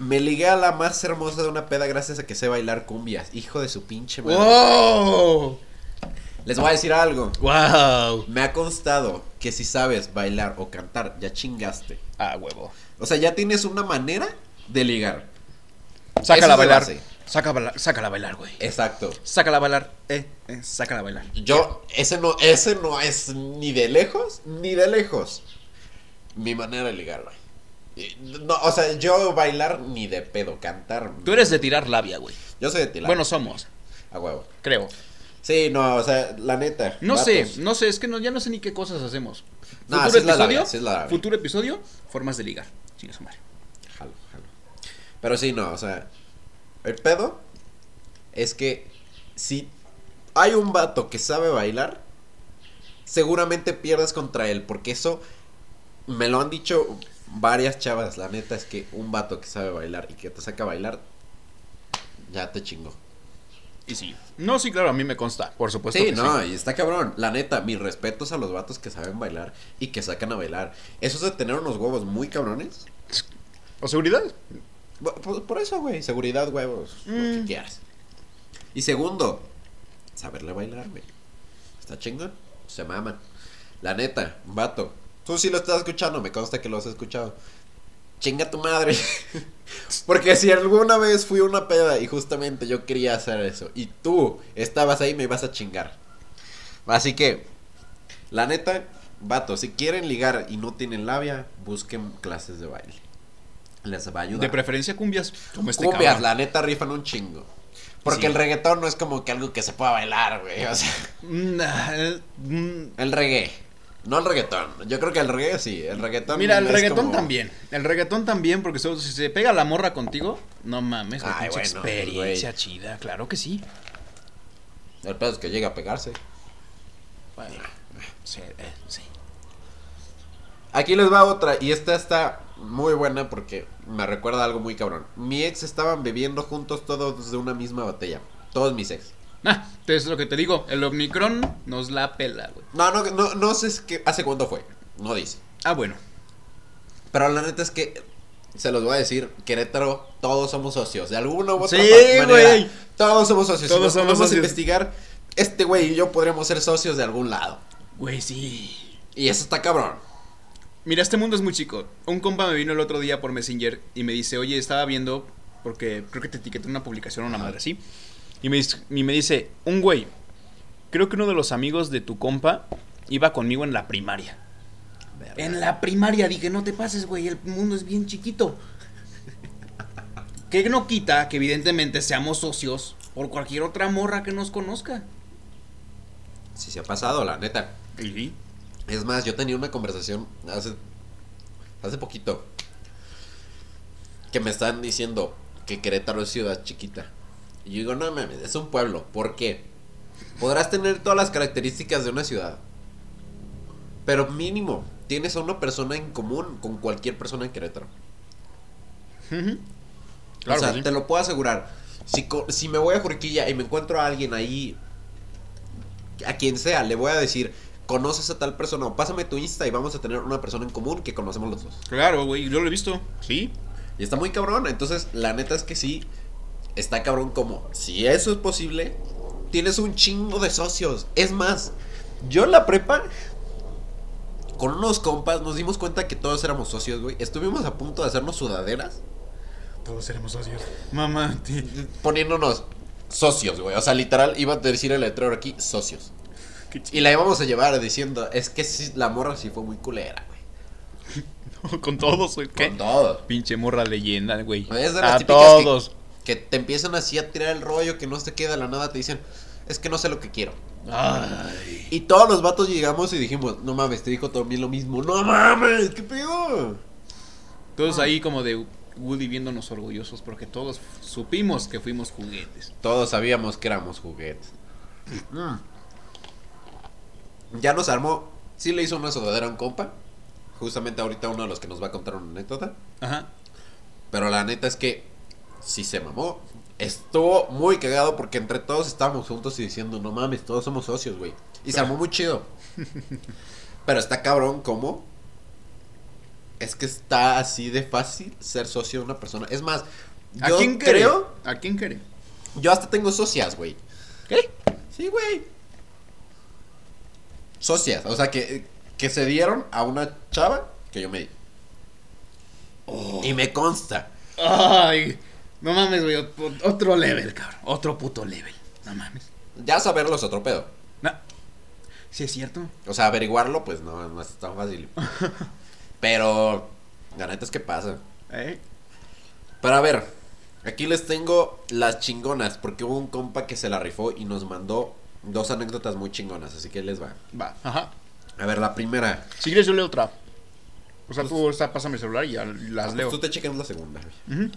Me ligué a la más hermosa de una peda gracias a que sé bailar cumbias. Hijo de su pinche madre. ¡Wow! Les voy a decir algo. ¡Wow! Me ha constado que si sabes bailar o cantar, ya chingaste. Ah, huevo. O sea, ya tienes una manera de ligar. Sácala a bailar. base. Sácala a bailar, sácala a bailar, güey. Exacto. Sácala a bailar. Eh, eh, sácala a bailar. Yo, ese no, ese no es ni de lejos, ni de lejos. Mi manera de ligar, güey. No, o sea, yo bailar ni de pedo, cantar. Tú eres de tirar labia, güey. Yo soy de tilar. Bueno, somos, a huevo. creo. Sí, no, o sea, la neta. No vatos. sé, no sé, es que no, ya no sé ni qué cosas hacemos. No, futuro sí es la episodio, labia, sí es la futuro episodio, formas de ligar. Chinga su madre. Jalo, jalo. Pero sí, no, o sea, el pedo es que si hay un vato que sabe bailar, seguramente pierdes contra él, porque eso me lo han dicho varias chavas, la neta es que un vato que sabe bailar y que te saca a bailar, ya te chingó. Y sí. No, sí, claro, a mí me consta, por supuesto. Sí, que no, y está cabrón. La neta, mis respetos a los vatos que saben bailar y que sacan a bailar. Eso es de tener unos huevos muy cabrones. ¿O seguridad? Por, por eso, güey. Seguridad, huevos. Lo que Mm. quieras. Y segundo, saberle bailar, güey. Está chingón. Se maman. La neta, vato, Tú sí lo estás escuchando, me consta que lo has escuchado. Chinga tu madre. Porque si alguna vez fui a una peda y justamente yo quería hacer eso y tú estabas ahí, me ibas a chingar. Así que, la neta, vato, si quieren ligar y no tienen labia, busquen clases de baile. Les va a ayudar. De preferencia cumbias. Como este Cumbias, cabrón. la neta rifan un chingo. Porque Sí. el reggaetón no es como que algo que se pueda bailar, güey. O sea, Mm, mm, el reggae. No el reggaetón. Yo creo que el reggae sí. El reggaetón. Mira, el reggaetón como- también. El reggaetón también, porque si se pega la morra contigo, no mames, Ay, bueno, experiencia chida, claro que sí. El pedo es que llega a pegarse. Bueno, sí, eh, sí. Aquí les va otra. Y esta está muy buena porque me recuerda a algo muy cabrón. Mi ex estaban bebiendo juntos todos de una misma botella. Todos mis ex. Ah, entonces lo que te digo, el Omicron nos la pela, güey. No, no, no, no sé es que hace cuánto fue. No dice. Ah, bueno. Pero la neta es que se los voy a decir, Querétaro, todos somos socios. De alguna u otra Sí, manera. güey. Todos somos socios. Todos si somos socios. investigar, este güey y yo podríamos ser socios de algún lado. Güey, sí. Y eso está cabrón. Mira, este mundo es muy chico. Un compa me vino el otro día por Messenger y me dice, oye, estaba viendo, porque creo que te etiqueté en una publicación o una madre así. Y me, dice- y me dice, un güey, creo que uno de los amigos de tu compa iba conmigo en la primaria. En la primaria dije, no te pases, güey, el mundo es bien chiquito. Que no quita que evidentemente seamos socios por cualquier otra morra que nos conozca. Sí se ha pasado, la neta. Y Es más, yo tenía una conversación hace, hace poquito que me estaban diciendo que Querétaro es ciudad chiquita. Y yo digo, no mames, es un pueblo. ¿Por qué? Podrás tener todas las características de una ciudad. Pero mínimo, tienes a una persona en común con cualquier persona en Querétaro. Claro o sea, sí. te lo puedo asegurar. Si, si me voy a Juriquilla y me encuentro a alguien ahí, a quien sea, le voy a decir, conoces a tal persona o pásame tu Insta y vamos a tener una persona en común que conocemos los dos. Claro, güey, yo lo he visto. Sí. Y está muy cabrón. Entonces, la neta es que sí, está cabrón como, si eso es posible, tienes un chingo de socios. Es más, yo en la prepa, con unos compas, nos dimos cuenta que todos éramos socios, güey. Estuvimos a punto de hacernos sudaderas. Todos seremos socios. Mamá, poniéndonos socios, güey. O sea, literal, iba a decir el letrero aquí, socios. Y la íbamos a llevar diciendo, es que sí, la morra sí fue muy culera, güey. Con todos, güey. Con todo. Pinche morra leyenda, güey. A que- todos. Que te empiezan así a tirar el rollo, que no se queda la nada, te dicen, es que no sé lo que quiero. Ay. Y todos los vatos llegamos y dijimos, no mames, te dijo también lo mismo. No mames, ¿qué pedo? Todos ahí como de Woody viéndonos orgullosos porque todos supimos que fuimos juguetes. Todos sabíamos que éramos juguetes. Mm. Ya nos armó. Sí le hizo una sudadera a un compa. Justamente ahorita uno de los que nos va a contar una anécdota. Ajá. Pero la neta es que sí se mamó. Estuvo muy cagado porque entre todos estábamos juntos y diciendo, no mames, todos somos socios, güey. Y se armó muy chido. Pero está cabrón, ¿cómo? Es que está así de fácil ser socio de una persona. Es más, ¿A yo quién cree? creo, ¿A quién cree? yo hasta tengo socias, güey. ¿Qué? Sí, güey. Socias, o sea, que, que se dieron a una chava que yo me di. Y me consta. Ay. No mames, güey. ot- Otro level, cabrón. Otro puto level. No mames. Ya saberlo es otro pedo. No. Sí es cierto. O sea, averiguarlo, pues no, no es tan fácil. Pero, la neta es que pasa. ¿Eh? Pero a ver, aquí les tengo las chingonas, porque hubo un compa que se la rifó y nos mandó dos anécdotas muy chingonas, así que les va. Va. Ajá. A ver, la primera. Si quieres yo leo otra. O sea, tú o sea, pásame el celular y ya las leo. Tú te checas la segunda. güey. Ujú.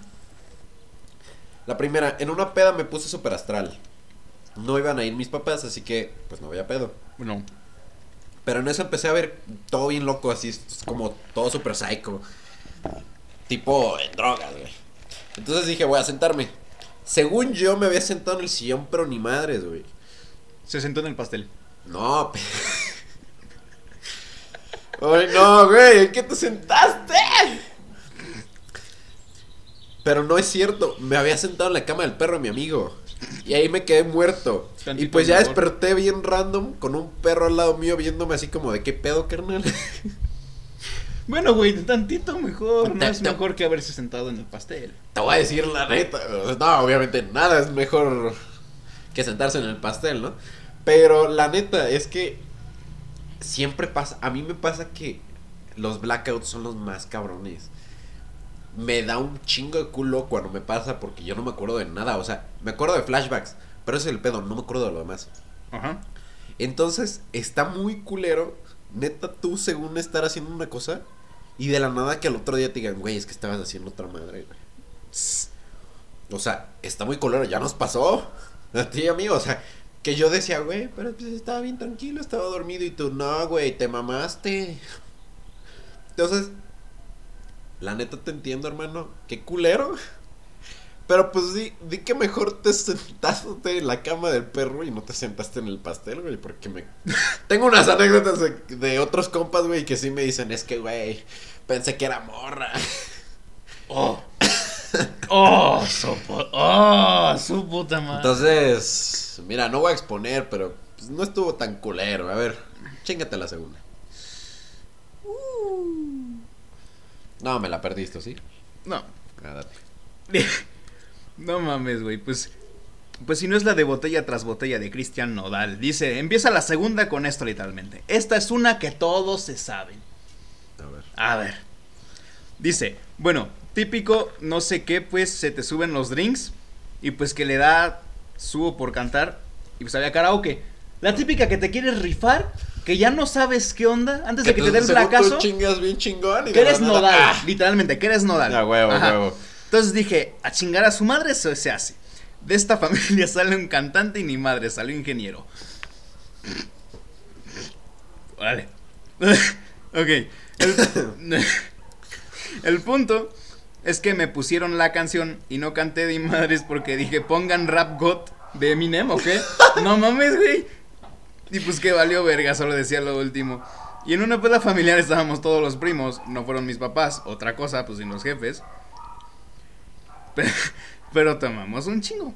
La primera, en una peda me puse super astral. No iban a ir mis papás, así que pues no había pedo. Bueno. Pero en eso empecé a ver todo bien loco, así como todo super psycho. Tipo en drogas, güey. Entonces dije, voy a sentarme. Según yo me había sentado en el sillón, pero ni madres, güey. Se sentó en el pastel. No, Ay, no, güey, ¿en qué te sentaste? Pero no es cierto, me había sentado en la cama del perro de mi amigo. Y ahí me quedé muerto. Y pues ya mejor. desperté bien random con un perro al lado mío viéndome así como de qué pedo, carnal. Bueno, güey, tantito mejor. No es mejor que haberse sentado en el pastel. Te voy a decir la neta. No, obviamente nada es mejor que sentarse en el pastel, ¿no? Pero la neta es que siempre pasa. A mí me pasa que los blackouts son los más cabrones. Me da un chingo de culo cuando me pasa porque yo no me acuerdo de nada. O sea, me acuerdo de flashbacks, pero ese es el pedo, no me acuerdo de lo demás. Ajá. Entonces, está muy culero. Neta, tú según estar haciendo una cosa y de la nada que al otro día te digan, güey, es que estabas haciendo otra madre, güey. O sea, está muy culero, ya nos pasó. A ti y a mí, o sea, que yo decía, güey, pero pues estaba bien tranquilo, estaba dormido y tú, no, güey, te mamaste. Entonces, la neta te entiendo, hermano, qué culero. Pero pues di, di que mejor te sentaste en la cama del perro y no te sentaste en el pastel, güey, porque me... Tengo unas anécdotas de, de otros compas, güey, que sí me dicen, es que, güey, pensé que era morra. Oh. Oh, su, pu- oh, su puta madre. Entonces, mira, no voy a exponer, pero pues, no estuvo tan culero. A ver, chingate la segunda. No, me la perdiste, ¿sí? no. Ah. No mames, güey. Pues, pues si no es la de botella tras botella de Cristian Nodal. Dice, empieza la segunda con esto literalmente. Esta es una que todos se saben. A ver. A ver. Dice, bueno, típico, no sé qué, pues se te suben los drinks y pues que le da subo por cantar y pues había karaoke. La típica que te quieres rifar, que ya no sabes qué onda, antes de que te dé el placazo, chingas bien chingón y que eres nada, nodal, ¡ah! literalmente, que eres nodal. Ah, huevo, Ajá. huevo. Entonces dije, a chingar a su madre eso se hace. De esta familia sale un cantante y ni madre, salió ingeniero. Vale. ok. El, el punto es que me pusieron la canción y no canté de madres porque dije, pongan Rap God de Eminem, ¿ok? No mames, güey. Y pues que valió verga, solo decía lo último. Y en una peda familiar estábamos todos los primos, no fueron mis papás, otra cosa, pues sin los jefes. Pero, pero tomamos un chingo.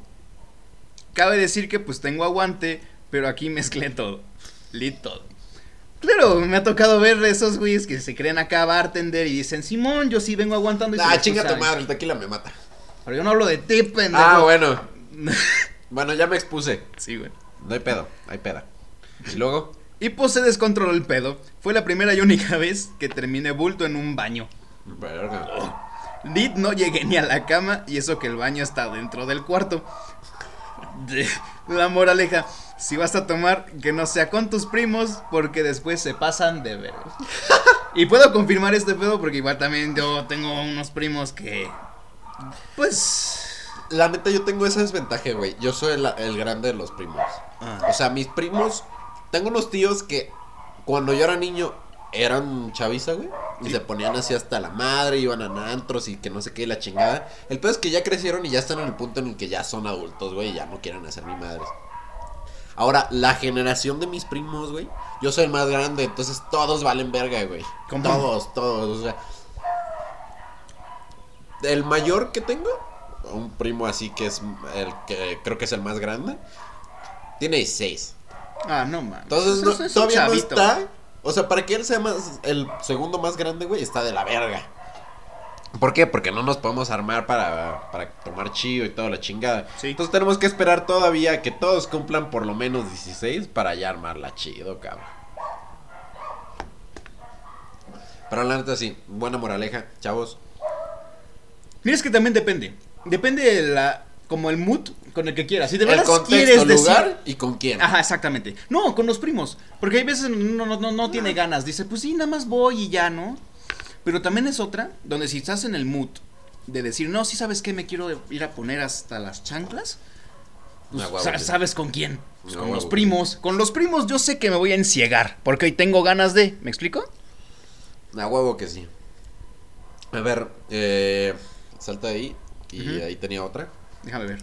Cabe decir que pues tengo aguante, pero aquí mezclé todo. Lit todo. Claro, me ha tocado ver esos güeyes que se creen acá bartender y dicen, Simón, yo sí vengo aguantando. Y Ah, chinga tu sabe". madre, el tequila me mata. Pero yo no hablo de ti, pendejo. Ah, bueno. Bueno, ya me expuse. sí, güey. No hay pedo, hay peda. Y luego, Y pues se descontroló el pedo. Fue la primera y única vez que terminé bulto en un baño. verga. No llegué ni a la cama y eso que el baño está dentro del cuarto. La moraleja, si vas a tomar, que no sea con tus primos porque después se pasan de ver. Y puedo confirmar este pedo porque igual también yo tengo unos primos que... Pues... La neta, yo tengo esa desventaja, güey. Yo soy el, el grande de los primos. Ah. O sea, mis primos. Tengo unos tíos que cuando yo era niño eran chaviza, güey. Y se ponían así hasta la madre, iban a antros y que no sé qué, y la chingada. El peor es que ya crecieron y ya están en el punto en el que ya son adultos, güey, y ya no quieren hacer ni madres. Ahora, la generación de mis primos, güey. Yo soy el más grande, entonces todos valen verga, güey. ¿Cómo? Todos, todos, o sea. El mayor que tengo, un primo así que es el que creo que es el más grande, tiene 16. Ah, no mames. Entonces no- es todavía no está. O sea, para que él sea más el segundo más grande, güey, está de la verga. ¿Por qué? Porque no nos podemos armar para, para tomar chido y toda la chingada. Sí. Entonces tenemos que esperar todavía que todos cumplan por lo menos 16 para ya armarla chido, cabrón. Pero la neta sí, buena moraleja, chavos. Mira, es que también depende. Depende de la... Como el mood con el que quieras. Si de El verdad contexto, quieres decir... lugar y con quién. Ajá, exactamente. No, con los primos. Porque hay veces no, no, no, no tiene ganas. Dice, pues sí, nada más voy y ya, ¿no? Pero también es otra, donde si estás en el mood de decir, no, sí sabes que me quiero ir a poner hasta las chanclas. Pues. ¿Sabes con quién? Pues con los primos. Con los primos yo sé que me voy a enciegar. Porque hoy tengo ganas de. ¿Me explico? A huevo que sí. A ver, eh, salta ahí. Y ahí tenía otra. Déjame ver.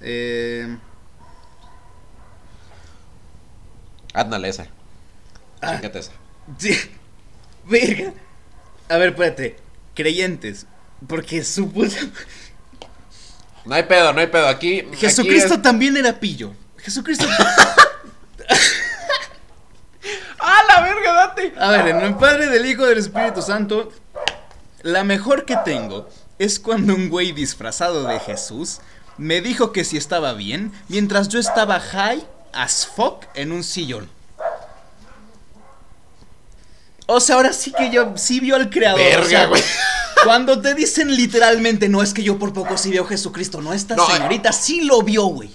Eh, Ándale esa. Ah. Esa. sí. Verga. A ver, espérate. Creyentes. Porque su puta. No hay pedo, no hay pedo. Aquí. Jesucristo aquí es- también era pillo. Jesucristo. ¡Ah, la verga! mate. A ver, en el Padre del Hijo del Espíritu Santo, la mejor que tengo es cuando un güey disfrazado de Jesús me dijo que si estaba bien mientras yo estaba high as fuck en un sillón. O sea, ahora sí que yo sí vio al creador. Verga, o sea, güey. Cuando te dicen literalmente, no es que yo por poco sí veo a Jesucristo, no, esta No, eh. señorita sí lo vio, güey.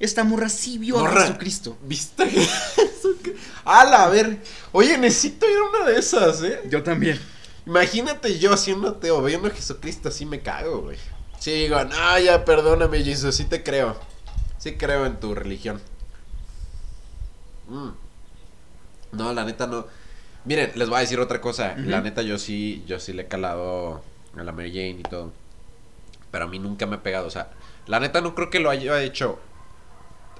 Esta morra sí vio a Jesucristo. ¿Viste que- Ala, a ver. Oye, necesito ir a una de esas, ¿eh? Yo también. Imagínate yo siendo ateo, viendo a Jesucristo, así me cago, güey. Sí, digo, no, ya perdóname, Jesús, sí te creo. Sí creo en tu religión. Mm. No, la neta no. Miren, les voy a decir otra cosa. La neta yo sí, yo sí le he calado a la Mary Jane y todo. Pero a mí nunca me ha pegado. O sea, la neta no creo que lo haya hecho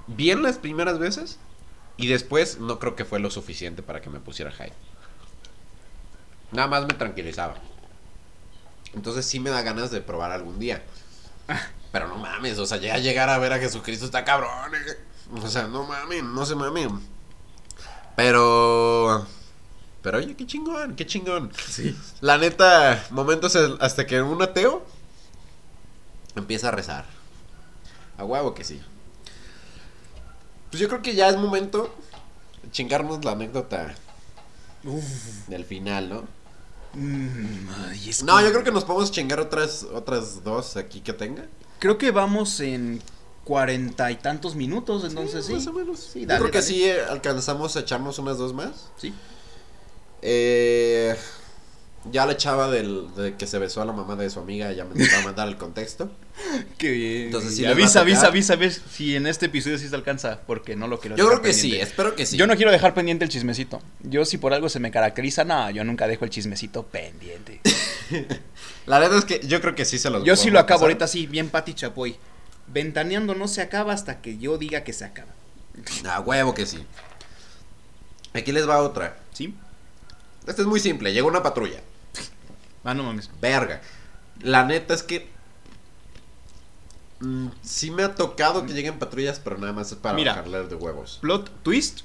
bien las primeras veces. Y después no creo que fue lo suficiente para que me pusiera high. Nada más me tranquilizaba. Entonces sí me da ganas de probar algún día. Pero no mames, o sea, ya llegar a ver a Jesucristo está cabrón. eh. O sea, no mames, no se mamen. Pero... Pero oye, qué chingón, qué chingón. Sí. La neta, momentos en- hasta que un ateo empieza a rezar. A huevo que sí. Pues yo creo que ya es momento de chingarnos la anécdota del final, ¿no? Mm, ay, es No, que- yo creo que nos podemos chingar otras otras dos aquí que tenga. Creo que vamos en cuarenta y tantos minutos, entonces sí. Más o menos. Sí, yo dale, creo que sí eh, alcanzamos a echarnos unas dos más. Sí. Eh, ya la chava del, de que se besó a la mamá de su amiga ya me va a mandar el contexto. Qué bien. Entonces, sí avisa, avisa, avisa, a ver si en este episodio sí se alcanza, porque no lo quiero Yo creo que sí, espero que sí. Yo no quiero dejar pendiente el chismecito. Yo si por algo se me caracteriza, no, yo nunca dejo el chismecito pendiente. La verdad es que yo creo que sí se los Yo sí lo acabo pasar. ahorita sí, bien Pati Chapoy. Ventaneando no se acaba hasta que yo diga que se acaba. A huevo que sí. Aquí les va otra. ¿Sí? Esta es muy simple. Llegó una patrulla. Ah, no mames. Verga. La neta es que. mm, sí me ha tocado que lleguen patrullas, pero nada más es para Mira. bajarle de huevos. Plot twist.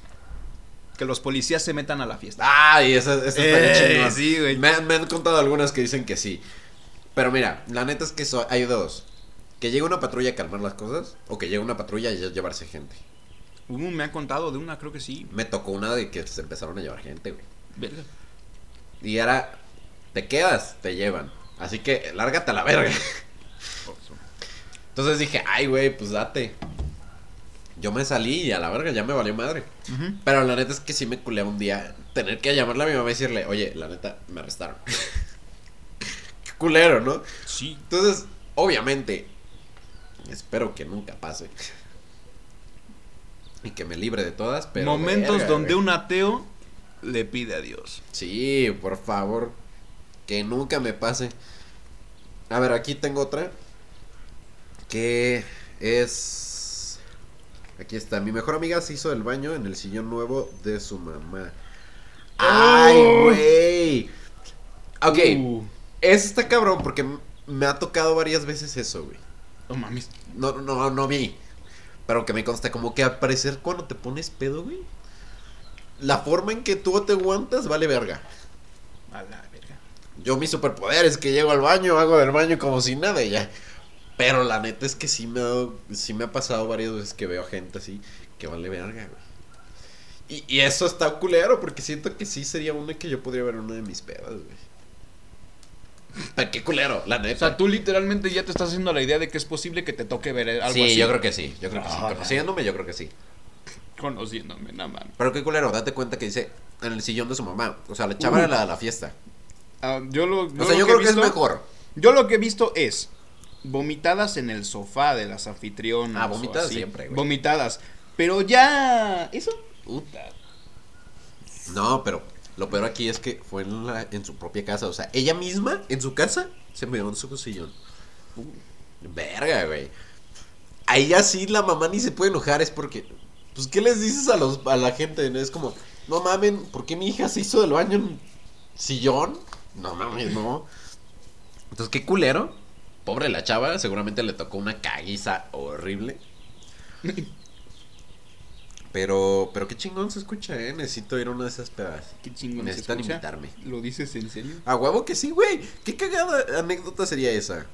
Que los policías se metan a la fiesta. Ay, esa, esa estaría Eh, chingón. sí, güey. Me, han- me han contado algunas que dicen que sí. Pero mira, la neta es que so- hay dos. Que llegue una patrulla a calmar las cosas, o que llegue una patrulla y llevarse gente. Uh, me han contado de una, creo que sí. Me tocó una de que se empezaron a llevar gente, güey. Verga. Y ahora, te quedas, te llevan. Así que, lárgate a la verga. Entonces dije, ay, güey, pues date. Yo me salí y a la verga ya me valió madre. Pero la neta es que sí me culé un día tener que llamarle a mi mamá y decirle, oye, la neta, me arrestaron. Qué culero, ¿no? Sí. Entonces, obviamente, espero que nunca pase. Y que me libre de todas, pero. Momentos verga, donde un ateo le pide a Dios. Sí, por favor. Que nunca me pase. A ver, aquí tengo otra. Que es. Aquí está. Mi mejor amiga se hizo del baño en el sillón nuevo de su mamá. ¡Ay, Oh. güey! Ok, Uh, eso está cabrón porque me ha tocado varias veces eso, güey. no mames. No, no, no mí. Pero que me consta como que al parecer cuando te pones pedo, güey. La forma en que tú te aguantas vale verga. A la. Yo mi superpoder es que llego al baño, hago del baño como si nada y ya. Pero la neta es que sí me, ha, dado- sí me ha pasado varias veces que veo gente así que vale verga, güey. Y, y eso está culero porque siento que sí sería una que yo podría ver una de mis pedas, güey. Pero qué culero, la O neta. sea, tú literalmente ya te estás haciendo la idea de que es posible que te toque ver algo sí, así. yo creo que sí, yo creo que sí. Ah, Conociéndome, yo creo que sí. Conociéndome, nada más. Pero qué culero, date cuenta que dice en el sillón de su mamá. O sea, la chava Uh. era la de la fiesta. Ah, yo lo, O sea, lo yo que he creo que es visto- mejor. Yo lo que he visto es vomitadas en el sofá de las anfitrionas. Ah, vomitadas siempre, güey. Vomitadas. Pero ya. Eso. Puta. No, pero lo peor aquí es que fue en, la- en su propia casa. O sea, ella misma, en su casa, se meó en su sillón. Uh, verga, güey. Ahí ya sí la mamá ni se puede enojar, es porque. Pues, ¿qué les dices a, los, a la gente? Es como, no mamen, ¿por qué mi hija se hizo del baño en sillón? No mames, no. Entonces, qué culero. Pobre la chava, seguramente le tocó una caguiza horrible. Pero, pero qué chingón se escucha, eh. Necesito ir a una de esas pedas. Qué chingón se Necesitan escucha. invitarme. ¿Lo dices en serio? A huevo que sí, güey. Qué cagada anécdota sería esa.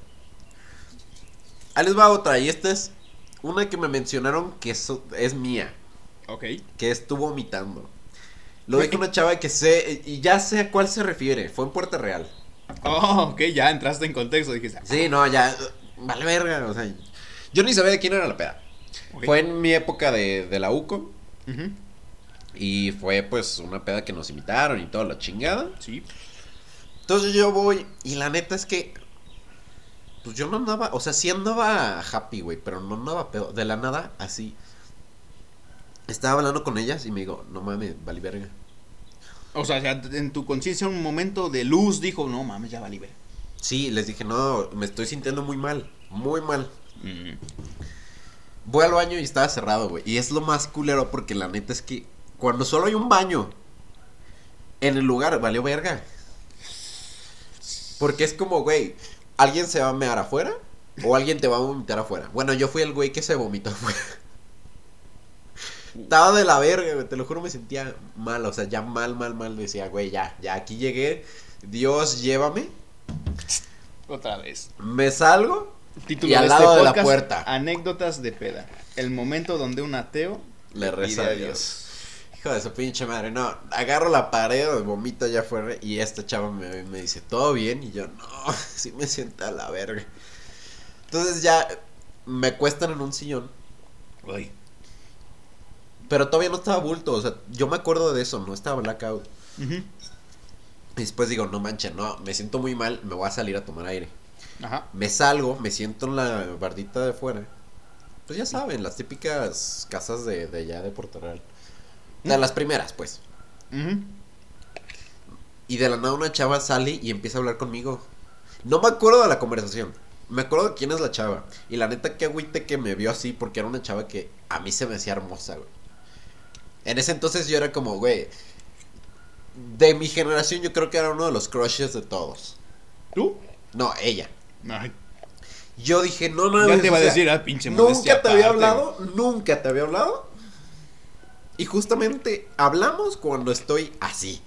Ahí les va otra. Y esta es una que me mencionaron que eso- es mía. Ok. Que estuvo vomitando. Lo dijo una chava que sé. Y ya sé a cuál se refiere. Fue en Puerto Real. Oh, ok, ya entraste en contexto. Dijiste, Sí, no, ya. Vale, verga. O sea, yo ni sabía de quién era la peda. Fue en mi época de, de la UCO. Ujú, Y fue pues una peda que nos invitaron y toda la chingada. Sí. Entonces yo voy y la neta es que pues yo no andaba, o sea, sí andaba happy, güey, pero no andaba pedo, de la nada así. Estaba hablando con ellas y me digo, "No mames, vale verga." O sea, en tu conciencia un momento de luz dijo, no mames, ya va libre. Sí, les dije, "No, me estoy sintiendo muy mal, muy mal." Mm. Voy al baño y estaba cerrado, güey, y es lo más culero porque la neta es que cuando solo hay un baño en el lugar valió verga. Porque es como, güey, alguien se va a mear afuera o alguien te va a vomitar afuera. Bueno, yo fui el güey que se vomitó afuera. Estaba de la verga, güey, te lo juro, me sentía mal, o sea, ya mal, mal, mal. Decía, güey, ya, ya aquí llegué. Dios, llévame. Otra vez. Me salgo. Título Y al de lado este de la puerta. Anécdotas de peda. El momento donde un ateo Le reza a Dios. Hijo de su pinche madre, no. Agarro la pared, vomito allá afuera y esta chava me, me dice, ¿todo bien? Y yo, no, sí me siento a la verga. Entonces ya me cuestan en un sillón, Ay. Pero todavía no estaba bulto, o sea, yo me acuerdo de eso, no estaba blackout. Ujú. Y después digo, no manches, no, me siento muy mal, me voy a salir a tomar aire. Ajá. Me salgo, me siento en la bardita de fuera. Pues ya saben, las típicas casas de, de allá de Puerto Real. De las primeras, pues. Ujú. Y de la nada una chava sale y empieza a hablar conmigo. No me acuerdo de la conversación. Me acuerdo de quién es la chava. Y la neta que agüite que me vio así porque era una chava que a mí se me hacía hermosa, güey. En ese entonces yo era como, güey. De mi generación yo creo que era uno de los crushes de todos. ¿Tú? No, ella. Ay, Yo dije, no mames. ya te iba a decir, ah, pinche Nunca te había hablado, nunca te había hablado. Y justamente hablamos cuando estoy así.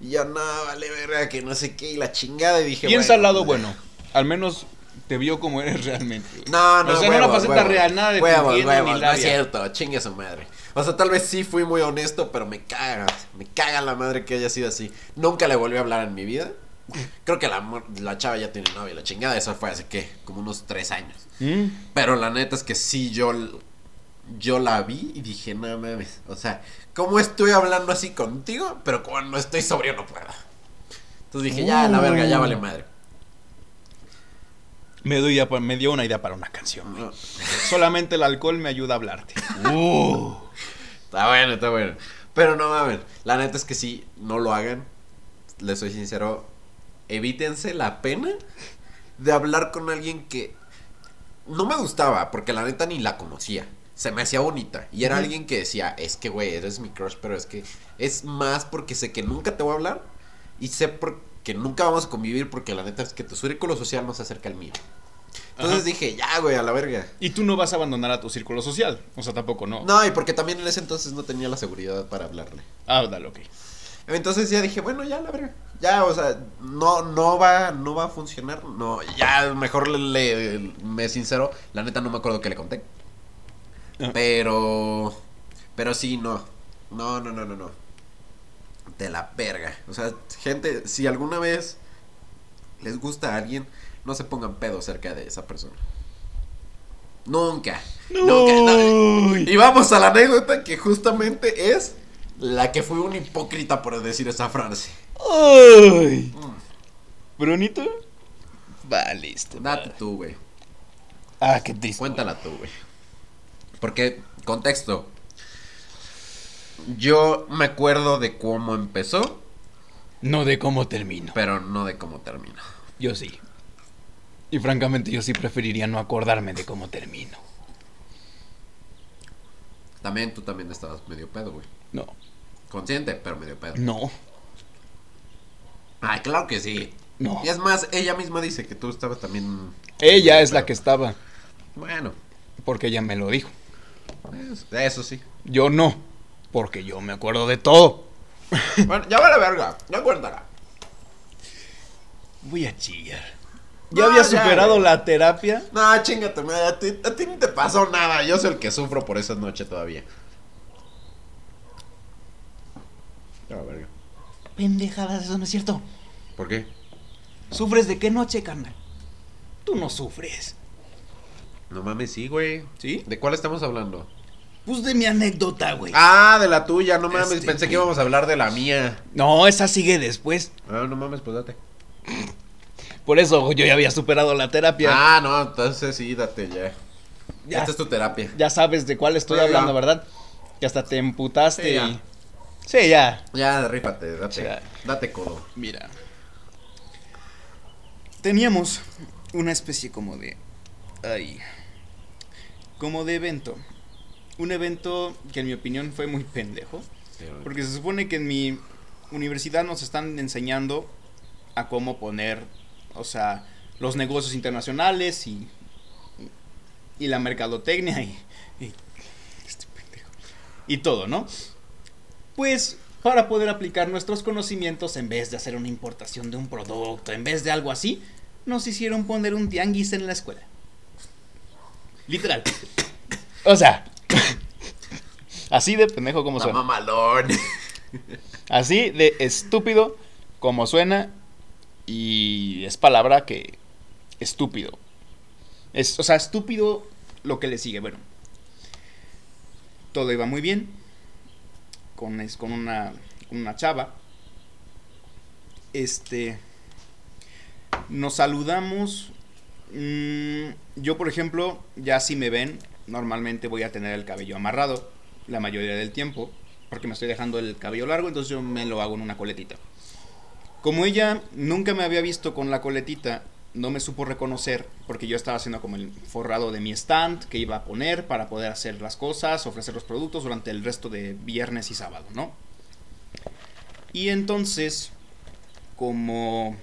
Y yo, no, vale, verga, que no sé qué, y la chingada. Y dije, Piensa al lado bueno. Al menos te vio como eres realmente. No, no, O sea, no una faceta real, nada de huevos, huevos, no es cierto, chingue su madre. O sea, tal vez sí fui muy honesto, pero me caga, me caga la madre que haya sido así. Nunca le volví a hablar en mi vida. Creo que la, la chava ya tiene novia, la chingada, eso fue hace, ¿qué? Como unos tres años. Mm. Pero la neta es que sí, yo, yo la vi y dije, no mames. O sea, ¿cómo estoy hablando así contigo? Pero cuando estoy sobrio no puedo. Entonces dije, ya, la verga, ya vale madre. Me, me dio una idea para una canción. güey. No, Solamente el alcohol me ayuda a hablarte. Uh. Está bueno, está bueno. Pero no mames, la neta es que sí, no lo hagan. Les soy sincero, evítense la pena de hablar con alguien que no me gustaba, porque la neta ni la conocía. Se me hacía bonita. Y era alguien que decía, es que, güey, eres mi crush, pero es que es más porque sé que nunca te voy a hablar y sé por- que nunca vamos a convivir porque la neta es que tu círculo social no se acerca al mío. Entonces Ajá. dije, ya, güey, a la verga. Y tú no vas a abandonar a tu círculo social. O sea, tampoco no. No, y porque también en ese entonces no tenía la seguridad para hablarle. Ah, dale, ok. Entonces ya dije, bueno, ya la verga. Ya, o sea, no, no va, no va a funcionar. No, ya mejor le, le- me sincero, la neta no me acuerdo que le conté. Ah. Pero, pero sí, no. No, no, no, no, no. De la verga. O sea, gente, si alguna vez les gusta a alguien, no se pongan pedo cerca de esa persona. Nunca. Nunca. no. Y vamos a la anécdota que justamente es la que fui un hipócrita por decir esa frase. Ay. Mm. ¿Brunito? Va, listo. Date tú, güey. Ah, qué triste. Cuéntala tú, güey. Porque, contexto. Yo me acuerdo de cómo empezó, No de cómo termino. pero no de cómo terminó. Yo sí. Y francamente yo sí preferiría no acordarme de cómo termino. También tú también estabas medio pedo, güey. No. Consciente, pero medio pedo. No. Ay, claro que sí. No. Y es más, ella misma dice que tú estabas también. Ella es la que estaba. Bueno, Porque ella me lo dijo. Eso, eso sí. Yo no, porque yo me acuerdo de todo. Bueno, ya vale verga. Ya cuéntala. Voy a chillar. No, ¿Ya había superado la terapia? No, chingate, madre, a ti, a ti ni te pasó nada. Yo soy el que sufro por esa noche todavía. Ya, verga. Pendejadas, eso no es cierto. ¿Por qué? ¿Sufres de qué noche, carnal? Tú no sufres. No mames, sí, güey. ¿Sí? ¿De cuál estamos hablando? Pues de mi anécdota, güey. Ah, de la tuya, no mames. Este- Pensé que íbamos a hablar de la mía. No, esa sigue después. Ah, no mames, pues date. Por eso yo ya había superado la terapia. Ah, no, entonces sí, date ya. ya, Esta es tu terapia. ya sabes de cuál estoy ya. hablando, ¿verdad? Que hasta te emputaste Sí, ya. y... Sí, ya. Ya, rífate, date. Ya. Date codo. Mira. Teníamos una especie como de... Ay. Como de evento. Un evento que en mi opinión fue muy pendejo. Porque se supone que en mi universidad nos están enseñando a cómo poner, o sea, los negocios internacionales y, y la mercadotecnia y, y, este pendejo, y todo, ¿no? Pues para poder aplicar nuestros conocimientos en vez de hacer una importación de un producto, en vez de algo así, nos hicieron poner un tianguis en la escuela. Literal. O sea, así de pendejo como suena. mamalón. Así de estúpido como suena y es palabra que estúpido. Es, o sea, estúpido lo que le sigue. Bueno, todo iba muy bien con, es- con, una, con una chava. Este, nos saludamos. mm, yo, por ejemplo, ya si me ven, normalmente voy a tener el cabello amarrado la mayoría del tiempo porque me estoy dejando el cabello largo, entonces yo me lo hago en una coletita. Como ella nunca me había visto con la coletita, no me supo reconocer porque yo estaba haciendo como el forrado de mi stand que iba a poner para poder hacer las cosas, ofrecer los productos durante el resto de viernes y sábado, ¿no? Y entonces, como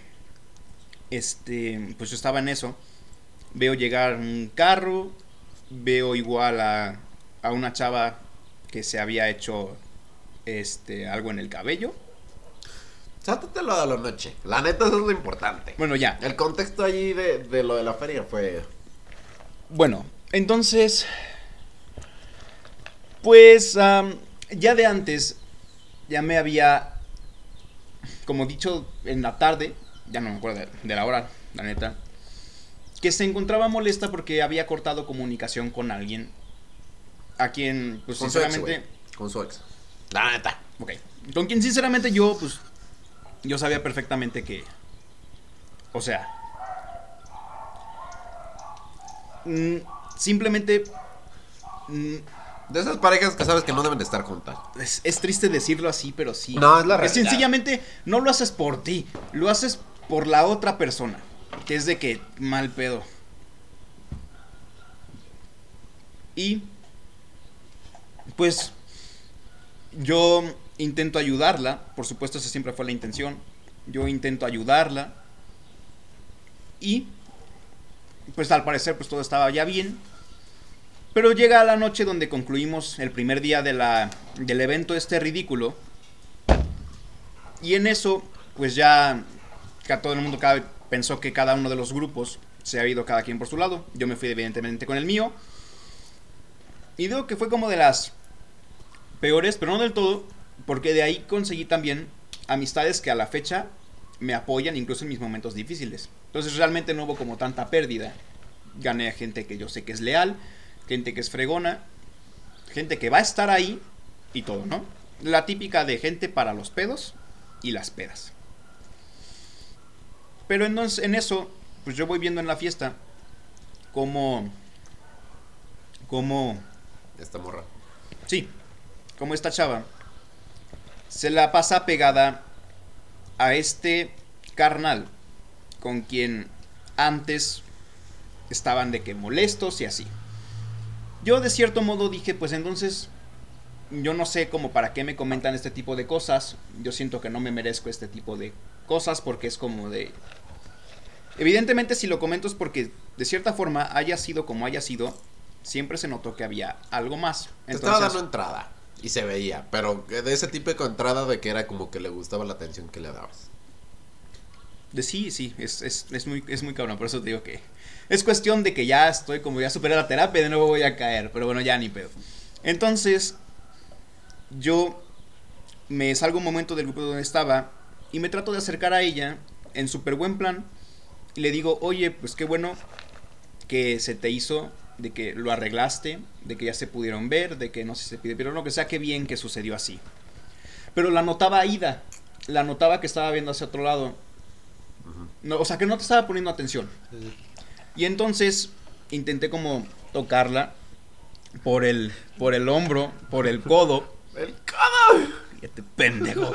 este, pues yo estaba en eso, veo llegar un carro, veo igual a, a una chava que se había hecho este algo en el cabello. Sáltatelo de la noche. La neta, eso es lo importante. Bueno, ya. El contexto allí de, de lo de la feria fue. Bueno, entonces, pues ya de antes, ya me había, como dicho en la tarde, ya no me acuerdo de, de la hora, la neta, que se encontraba molesta porque había cortado comunicación con alguien, a quien, pues Con su ex, sinceramente. Con su ex. La neta. Ok. Con quien sinceramente yo, pues, yo sabía perfectamente que, o sea, mm, simplemente mm, De esas parejas que sabes que no deben de estar juntas. es, es triste decirlo así, pero sí. No, es la Que realidad. sencillamente no lo haces por ti, lo haces por la otra persona, que es de que mal pedo. Y pues yo intento ayudarla, por supuesto esa siempre fue la intención. Yo intento ayudarla y pues al parecer pues todo estaba ya bien. Pero llega la noche donde concluimos el primer día de la, del evento este ridículo. Y en eso, pues ya todo el mundo pensó que cada uno de los grupos se ha ido cada quien por su lado. Yo me fui evidentemente con el mío. Y digo que fue como de las peores, pero no del todo, porque de ahí conseguí también amistades que a la fecha me apoyan incluso en mis momentos difíciles. Entonces realmente no hubo como tanta pérdida. Gané a gente que yo sé que es leal, gente que es fregona, gente que va a estar ahí y todo, ¿no? La típica de gente para los pedos y las pedas. Pero entonces en eso, pues yo voy viendo en la fiesta cómo cómo Esta morra. Sí, como esta chava se la pasa pegada a este carnal con quien antes estaban de que molestos y así. Yo de cierto modo dije, pues entonces yo no sé como para qué me comentan este tipo de cosas. Yo siento que no me merezco este tipo de cosas porque es como de... Evidentemente si lo comento es porque de cierta forma haya sido como haya sido, siempre se notó que había algo más. Te estaba dando entrada y se veía, pero de ese tipo de entrada de que era como que le gustaba la atención que le dabas. De sí, sí, es, es, es, muy, es muy cabrón, por eso te digo que es cuestión de que ya estoy como ya superé la terapia, de nuevo voy a caer, pero bueno, ya ni pedo. Entonces, yo me salgo un momento del grupo donde estaba y me trato de acercar a ella en súper buen plan y le digo, oye, pues qué bueno que se te hizo, de que lo arreglaste, de que ya se pudieron ver, de que no sé si se pide, pero lo que sea, qué bien que sucedió así. Pero la notaba Ida, la notaba que estaba viendo hacia otro lado. No, o sea, que no te estaba poniendo atención. Y entonces intenté como tocarla por el, por el hombro, por el codo. ¡El codo! Este pendejo.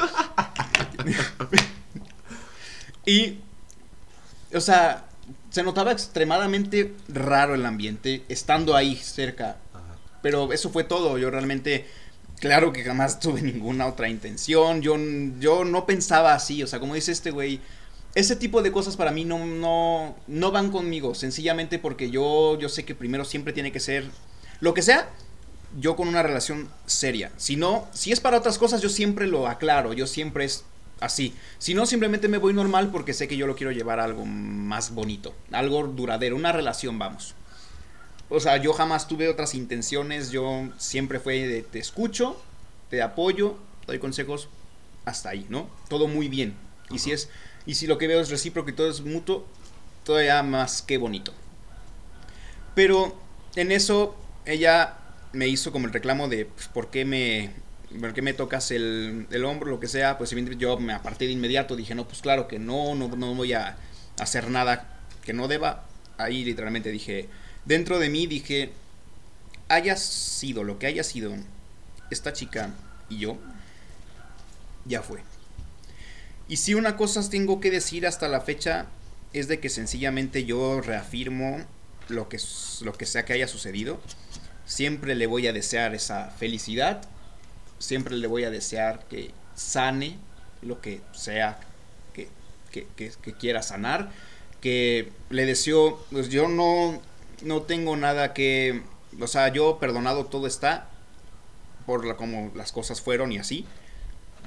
y, o sea, se notaba extremadamente raro el ambiente estando ahí cerca. Pero eso fue todo. Yo realmente, claro que jamás tuve ninguna otra intención. Yo, yo no pensaba así. O sea, como dice este güey, ese tipo de cosas para mí no, no, no van conmigo. Sencillamente porque yo, yo sé que primero siempre tiene que ser lo que sea, yo con una relación seria. Si no, si es para otras cosas, yo siempre lo aclaro, yo siempre es así. Si no, simplemente me voy normal porque sé que yo lo quiero llevar a algo más bonito, algo duradero, una relación, vamos. O sea, yo jamás tuve otras intenciones, yo siempre fue de te escucho, te apoyo, doy consejos, hasta ahí, ¿no? Todo muy bien. Y si es y si lo que veo es recíproco y todo es mutuo, todavía más que bonito. Pero en eso ella me hizo como el reclamo de pues, por qué me por qué me tocas el, el hombro, lo que sea, pues yo me aparté de inmediato, dije, no, pues claro que no, no, no voy a hacer nada que no deba. Ahí literalmente dije, dentro de mí dije, haya sido lo que haya sido esta chica y yo, ya fue. Y si una cosa tengo que decir hasta la fecha es de que sencillamente yo reafirmo lo que, lo que sea que haya sucedido Siempre le voy a desear esa felicidad. Siempre le voy a desear que sane lo que sea que, quiera sanar. Que le deseo, pues yo no, no tengo nada que, o sea, yo perdonado todo está por la, como las cosas fueron y así.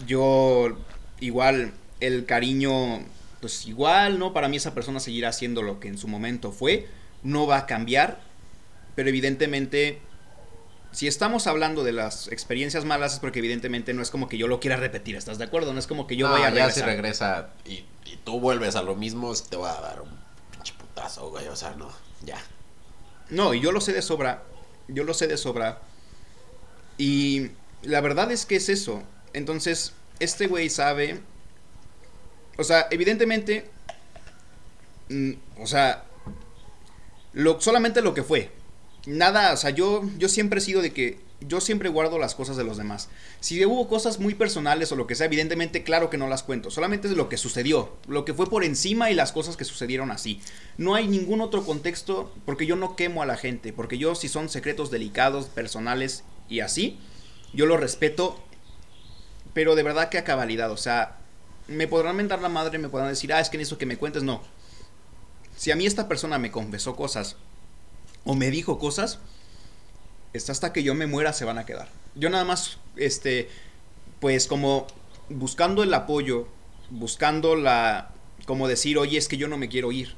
Yo igual el cariño, pues igual, ¿no? Para mí esa persona seguirá siendo lo que en su momento fue. No va a cambiar. Pero evidentemente si estamos hablando de las experiencias malas es porque evidentemente no es como que yo lo quiera repetir, ¿estás de acuerdo? No es como que yo vaya a regresar. Ya si regresa y, tú vuelves a lo mismo, te va a dar un pinche putazo, güey, o sea, no, ya. No, y yo lo sé de sobra, yo lo sé de sobra. Y la verdad es que es eso. Entonces, este güey sabe... O sea, evidentemente... Mm, o sea... Lo, solamente lo que fue nada, o sea, yo, yo siempre he sido de que yo siempre guardo las cosas de los demás. Si hubo cosas muy personales o lo que sea, evidentemente, claro que no las cuento. Solamente es lo que sucedió, lo que fue por encima y las cosas que sucedieron así. No hay ningún otro contexto porque yo no quemo a la gente. Porque yo, si son secretos delicados, personales y así, yo lo respeto. Pero de verdad que a cabalidad. O sea, me podrán mentar la madre, me podrán decir, ah, es que en eso que me cuentes, no. Si a mí esta persona me confesó cosas o me dijo cosas, hasta que yo me muera se van a quedar. Yo nada más, este, pues como buscando el apoyo, buscando la, como decir, oye, es que yo no me quiero ir.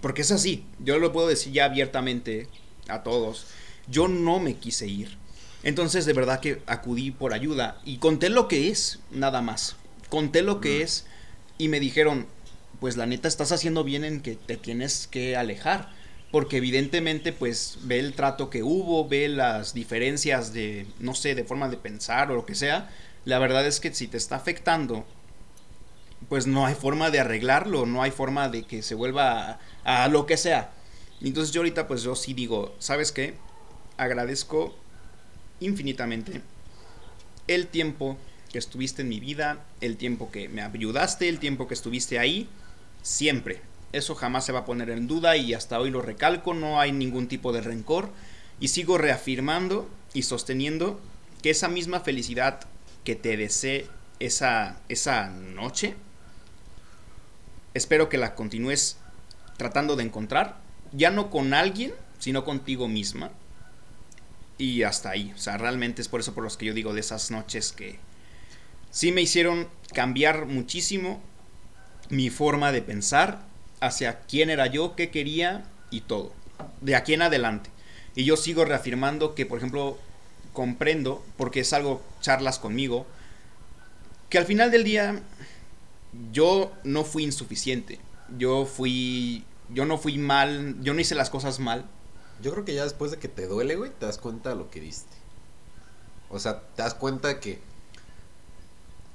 Porque es así, yo lo puedo decir ya abiertamente a todos. Yo no me quise ir. Entonces de verdad que acudí por ayuda y conté lo que es, nada más. Conté lo que es y me dijeron, pues la neta estás haciendo bien en que te tienes que alejar porque evidentemente pues ve el trato que hubo, ve las diferencias de, no sé, de forma de pensar o lo que sea, la verdad es que si te está afectando, pues no hay forma de arreglarlo, no hay forma de que se vuelva a, lo que sea. Entonces yo ahorita pues yo sí digo, ¿sabes qué? Agradezco infinitamente el tiempo que estuviste en mi vida, el tiempo que me ayudaste, el tiempo que estuviste ahí, siempre. Eso jamás se va a poner en duda y hasta hoy lo recalco, no hay ningún tipo de rencor y sigo reafirmando y sosteniendo que esa misma felicidad que te desee esa, esa noche, espero que la continúes tratando de encontrar, ya no con alguien, sino contigo misma. Y hasta ahí. O sea, realmente es por eso por los que yo digo de esas noches que sí me hicieron cambiar muchísimo mi forma de pensar hacia quién era yo, qué quería y todo. De aquí en adelante. Y yo sigo reafirmando que, por ejemplo, comprendo, porque es algo, charlas conmigo, que al final del día yo no fui insuficiente. Yo fui, yo no fui mal, yo no hice las cosas mal. Yo creo que ya después de que te duele, güey, te das cuenta de lo que diste. O sea, te das cuenta que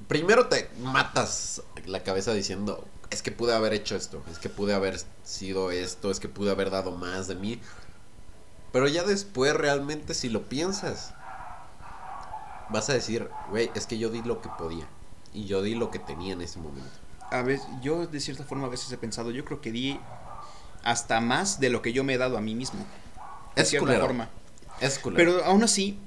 primero te matas la cabeza diciendo, es que pude haber hecho esto, es que pude haber sido esto, es que pude haber dado más de mí. Pero ya después realmente si lo piensas, vas a decir, güey, es que yo di lo que podía. Y yo di lo que tenía en ese momento. A ver, yo de cierta forma a veces he pensado, yo creo que di hasta más de lo que yo me he dado a mí mismo. De Es cierta culero. forma. Es culero. Pero aún así,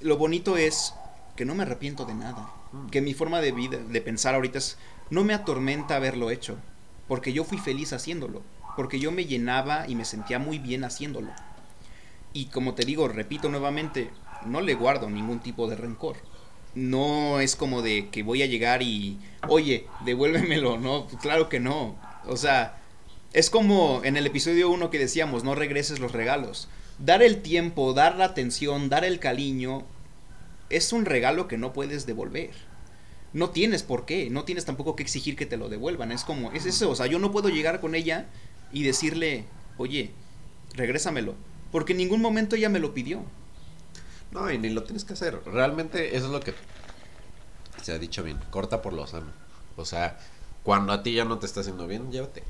lo bonito es que no me arrepiento de nada. Que mi forma de vida, de pensar ahorita es, no me atormenta haberlo hecho. Porque yo fui feliz haciéndolo. Porque yo me llenaba y me sentía muy bien haciéndolo. Y como te digo, repito nuevamente, no le guardo ningún tipo de rencor. No es como de que voy a llegar y, oye, devuélvemelo, no, Pues claro que no. O sea, es como en el episodio 1 que decíamos, no regreses los regalos. Dar el tiempo, dar la atención, dar el cariño, es un regalo que no puedes devolver. No tienes por qué, no tienes tampoco que exigir que te lo devuelvan. Es como, es eso, o sea, yo no puedo llegar con ella y decirle, oye, regrésamelo. Porque en ningún momento ella me lo pidió. No, y ni lo tienes que hacer. Realmente eso es lo que se ha dicho bien. Corta por lo sano. O sea, cuando a ti ya no te está haciendo bien, llévate.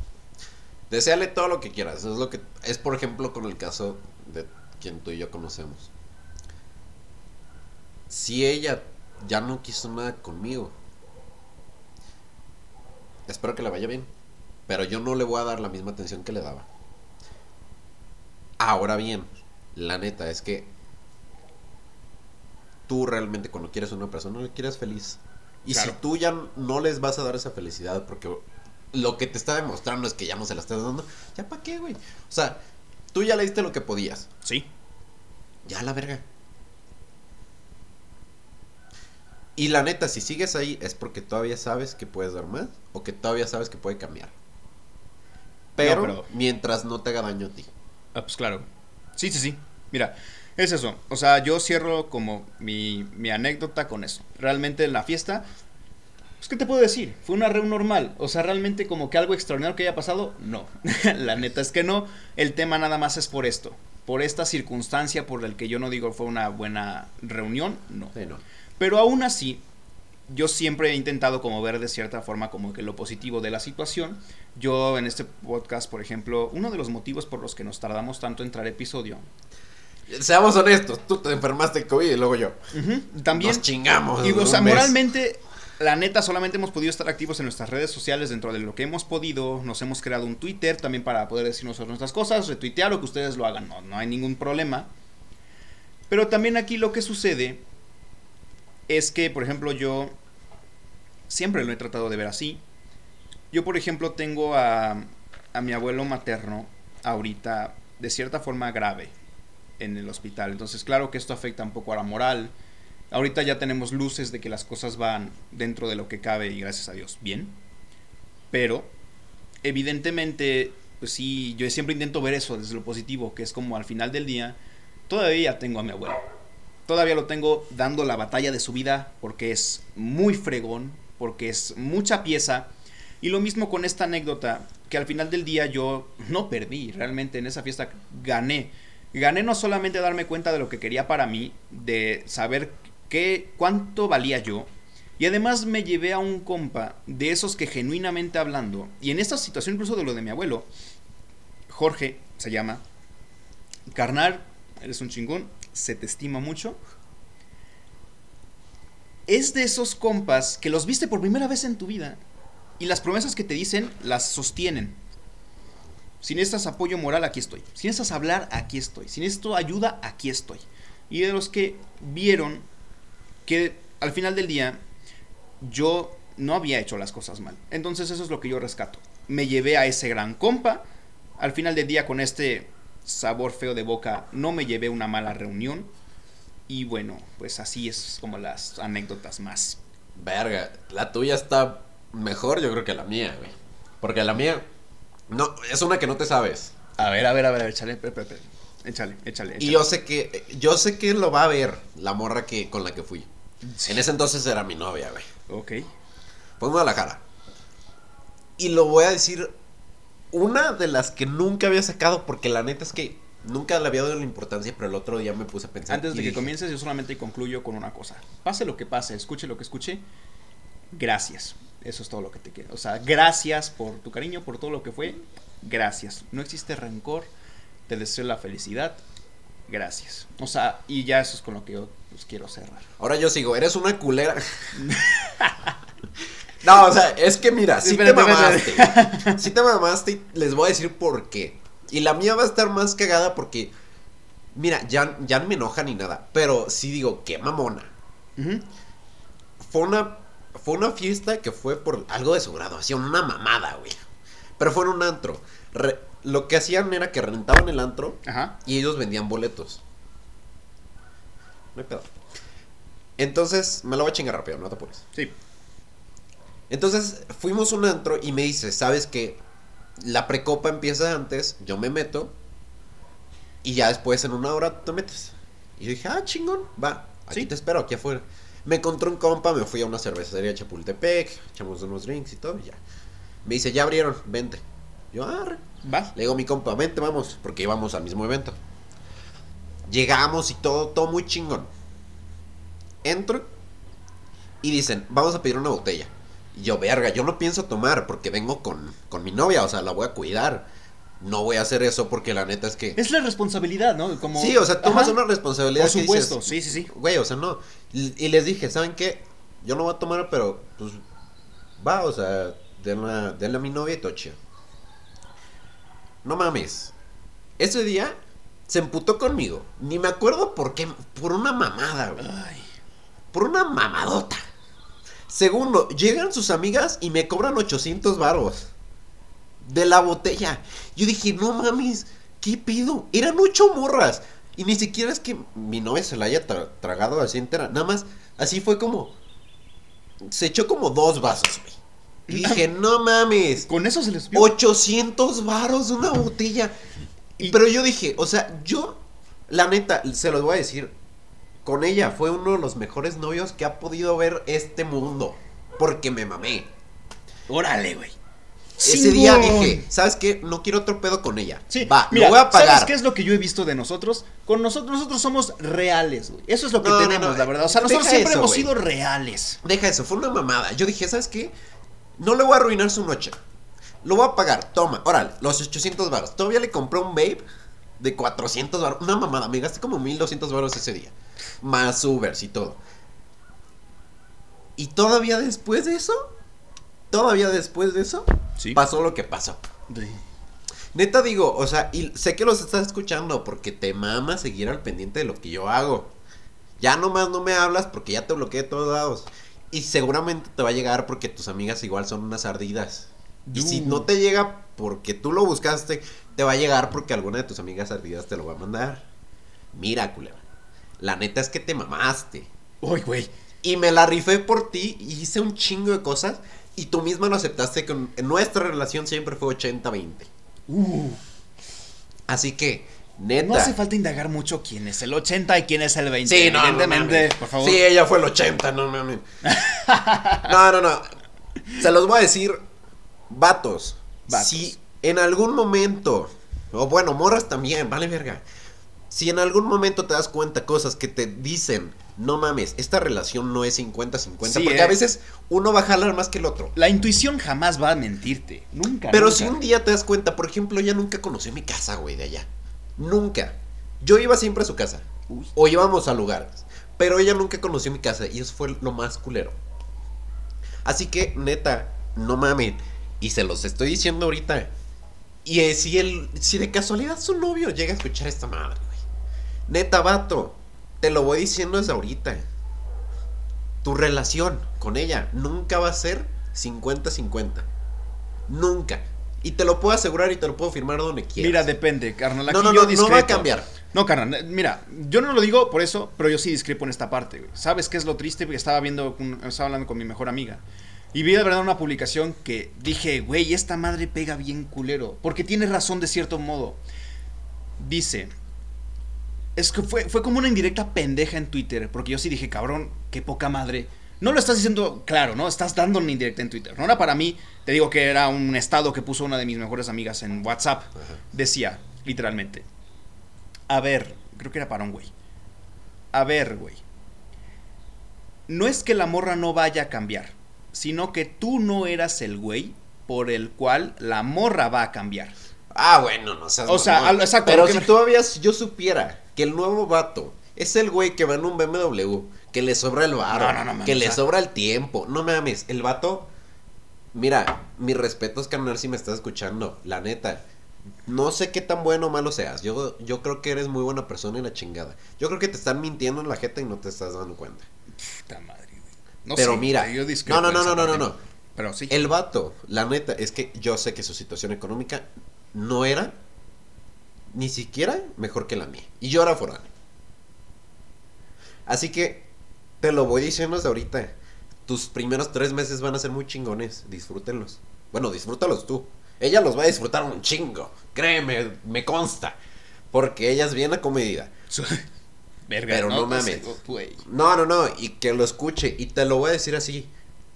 Deseale todo lo que quieras. Es lo que es por ejemplo con el caso de quien tú y yo conocemos. Si ella ya no quiso nada conmigo, espero que le vaya bien. Pero yo no le voy a dar la misma atención que le daba. Ahora bien, la neta es que tú realmente cuando quieres a una persona le quieres feliz. Y Claro. si tú ya no les vas a dar esa felicidad porque lo que te está demostrando es que ya no se la estás dando, ya para qué, güey. O sea, tú ya le diste lo que podías. Sí. Ya la verga. Y la neta, si sigues ahí es porque todavía sabes que puedes dar más o que todavía sabes que puede cambiar. Pero, pero- mientras no te haga daño a ti. Ah, pues claro. Sí, sí, sí. Mira, es eso. O sea, yo cierro como mi, mi anécdota con eso. Realmente en la fiesta, pues, ¿qué te puedo decir? Fue una reunión normal. O sea, realmente como que algo extraordinario que haya pasado, no. la neta es que no. El tema nada más es por esto. Por esta circunstancia por el que yo no digo fue una buena reunión, no. Sí, no. Pero aún así, yo siempre he intentado como ver de cierta forma como que lo positivo de la situación. Yo en este podcast, por ejemplo, uno de los motivos por los que nos tardamos tanto en traer episodio. Seamos honestos, tú te enfermaste de COVID y luego yo. También. Nos chingamos. Y o sea, moralmente, la neta, solamente hemos podido estar activos en nuestras redes sociales dentro de lo que hemos podido. Nos hemos creado un Twitter también para poder decir nosotros nuestras cosas, retuitear o que ustedes lo hagan. No, no hay ningún problema. Pero también aquí lo que sucede es que, por ejemplo, yo siempre lo he tratado de ver así. Yo, por ejemplo, tengo a, a mi abuelo materno ahorita de cierta forma grave en el hospital. Entonces, claro que esto afecta un poco a la moral. Ahorita ya tenemos luces de que las cosas van dentro de lo que cabe y gracias a Dios bien. Pero, evidentemente, pues sí, yo siempre intento ver eso desde lo positivo, que es como al final del día, todavía tengo a mi abuelo. Todavía lo tengo dando la batalla de su vida porque es muy fregón, porque es mucha pieza. Y lo mismo con esta anécdota, que al final del día yo no perdí, realmente en esa fiesta gané. Gané no solamente darme cuenta de lo que quería para mí, de saber qué, cuánto valía yo, y además me llevé a un compa de esos que genuinamente hablando, y en esta situación incluso de lo de mi abuelo, Jorge se llama, carnal, eres un chingón, se te estima mucho. Es de esos compas que los viste por primera vez en tu vida y las promesas que te dicen las sostienen. Si necesitas apoyo moral, aquí estoy. Si necesitas hablar, aquí estoy. Si necesito ayuda, aquí estoy. Y de los que vieron que al final del día yo no había hecho las cosas mal. Entonces eso es lo que yo rescato. Me llevé a ese gran compa. Al final del día con este sabor feo de boca no me llevé una mala reunión. Y bueno, pues así es como las anécdotas más. Verga, la tuya está mejor yo creo que la mía, güey. Porque la mía, no, es una que no te sabes. A ver, a ver, a ver, échale, espera. Échale, échale, échale. Y yo sé que, yo sé que lo va a ver la morra que, con la que fui. Sí. En ese entonces era mi novia, güey. Ok. Fue en Guadalajara. Y lo voy a decir, una de las que nunca había sacado, porque la neta es que nunca le había dado la importancia, pero el otro día me puse a pensar. Antes de que dije, comiences, yo solamente concluyo con una cosa. Pase lo que pase, escuche lo que escuche, gracias. Eso es todo lo que te queda. O sea, gracias por tu cariño, por todo lo que fue. Gracias. No existe rencor. Te deseo la felicidad. Gracias. O sea, y ya eso es con lo que yo pues, quiero cerrar. Ahora yo sigo, eres una culera. no, o sea, es que mira, si te Espérate, mamaste. Si te mamaste, y les voy a decir por qué. Y la mía va a estar más cagada porque, mira, ya, ya no me enoja ni nada. Pero sí digo, qué mamona. Fue una, fue una fiesta que fue por algo de su graduación, una mamada, güey. Pero fue en un antro. Re- lo que hacían era que rentaban el antro Ajá. y ellos vendían boletos. No hay pedo. Entonces, me lo voy a chingar rápido, no te apures. Sí. Entonces, fuimos a un antro y me dice, ¿sabes qué? La precopa empieza antes, yo me meto y ya después en una hora te metes. Y yo dije, ah, chingón, va, aquí Sí. te espero, aquí afuera. Me encontré un compa, me fui a una cervecería de Chapultepec, echamos unos drinks y todo, y ya. Me dice, ya abrieron, vente. Yo, ah, Va. le digo a mi compa, vente, vamos, porque íbamos al mismo evento. Llegamos y todo, todo muy chingón. Entro y dicen, vamos a pedir una botella. Y yo, verga, yo no pienso tomar porque vengo con, con mi novia, o sea, la voy a cuidar. No voy a hacer eso porque la neta es que... Es la responsabilidad, ¿no? Como... Sí, o sea, tomas Ajá. una responsabilidad. Por que supuesto, dices, sí, sí, sí. Güey, o sea, no. Y, les dije, ¿saben qué? Yo no voy a tomar, pero pues va, o sea, denle, denle a mi novia y chido. No mames. Ese día se emputó conmigo. Ni me acuerdo por qué. Por una mamada, güey. Por una mamadota. Segundo, llegan sus amigas y me cobran 800 varos. De la botella. Yo dije, no mames, ¿qué pido? Eran ocho morras. Y ni siquiera es que mi novia se la haya tra- tragado así entera. Nada más, así fue como... Se echó como dos vasos, güey. Y dije, no mames. Con eso se les subió. 800 varos de una botella. Y- Pero yo dije, o sea, yo, la neta, se los voy a decir. Con ella fue uno de los mejores novios que ha podido ver este mundo. Porque me mamé. Órale, güey. Ese día dije, ¿sabes qué? No quiero otro pedo con ella. Sí, Va, mira, lo voy a pagar. ¿Sabes qué es lo que yo he visto de nosotros? Con nosotros, nosotros somos reales, güey. Eso es lo que No, tenemos, no, la verdad. O sea, nosotros deja siempre eso, hemos güey. sido reales. Deja eso, fue una mamada. Yo dije, ¿sabes qué? No le voy a arruinar su noche. Lo voy a pagar. Toma, órale, los 800 varos. Todavía le compré un babe de 400 varos. Una mamada, me gasté como 1200 varos ese día. Más Ubers y todo. Y todavía después de eso, todavía después de eso, Sí. pasó lo que pasó. Neta digo, o sea, y sé que los estás escuchando porque te mama seguir al pendiente de lo que yo hago. Ya nomás no me hablas porque ya te bloqueé de todos lados. Y seguramente te va a llegar porque tus amigas igual son unas ardidas. Y si no te llega porque tú lo buscaste, te va a llegar porque alguna de tus amigas ardidas te lo va a mandar. Mira, culera. La neta es que te mamaste. Uy, güey. Y me la rifé por ti y hice un chingo de cosas. Y tú misma lo aceptaste que nuestra relación siempre fue 80-20. Uh, Así que, neta. no hace falta indagar mucho quién es el 80 y quién es el 20. Sí, no, no Evidentemente, mames. por favor. Sí, ella fue el 80, no mames. No, no, no. Se los voy a decir, vatos. Vatos. Si en algún momento, o bueno, morras también, vale verga. Si en algún momento te das cuenta cosas que te dicen, no mames, esta relación no es 50-50, Sí, porque eh. a veces uno va a jalar más que el otro. La intuición jamás va a mentirte. Nunca. Pero nunca. si un día te das cuenta, por ejemplo, ella nunca conoció mi casa, güey, de allá. Nunca. Yo iba siempre a su casa. Uy. O íbamos a lugares. Pero ella nunca conoció mi casa y eso fue lo más culero. Así que, neta, no mamen. Y se los estoy diciendo ahorita. Y eh, si, el, si de casualidad su novio llega a escuchar esta madre. Neta, vato. Te lo voy diciendo desde ahorita. Tu relación con ella nunca va a ser 50-50. Nunca. Y te lo puedo asegurar y te lo puedo firmar donde quieras. Mira, depende, carnal. Aquí no, no, yo no, no va a discrepo. cambiar. No, carnal, eh, mira, yo no lo digo por eso, pero yo sí discrepo en esta parte, güey. ¿Sabes qué es lo triste? Porque estaba viendo, estaba hablando con mi mejor amiga. Y vi de verdad una publicación que dije, güey, esta madre pega bien culero. Porque tiene razón de cierto modo. Dice, es que fue, fue como una indirecta pendeja en Twitter. Porque yo sí dije, cabrón, qué poca madre. No lo estás diciendo claro, ¿no? Estás dando una indirecta en Twitter. No era para mí, te digo que era un estado que puso una de mis mejores amigas en WhatsApp. Decía, literalmente, a ver, creo que era para un güey. A ver, güey. No es que la morra no vaya a cambiar, sino que tú no eras el güey por el cual la morra va a cambiar. Ah, bueno, no seas O sea, mamón. al- exacto, Pero lo que si me- todavía yo supiera que el nuevo vato es el güey que va en un BMW, que le sobra el varo, No, no, no mames, que le sobra el tiempo. No mames, el vato. Mira, mis respetos, carnal, si me estás escuchando. La neta. No sé qué tan bueno o malo seas. Yo, yo creo que eres muy buena persona y la chingada. Yo creo que te están mintiendo en la jeta y no te estás dando cuenta. Puta madre, güey. No Pero mira, yo no, no, no, no, no, parte. no. Pero sí. El vato, la neta, es que yo sé que su situación económica no era ni siquiera mejor que la mía. Y yo era foráneo. Así que te lo voy diciendo desde ahorita. Tus primeros tres meses van a ser muy chingones. Disfrútenlos. Bueno, disfrútalos tú. Ella los va a disfrutar un chingo. Créeme, me consta. Porque ella es bien acomedida. Verga, Pero no mames. No, no, no, y que lo escuche. Y te lo voy a decir así.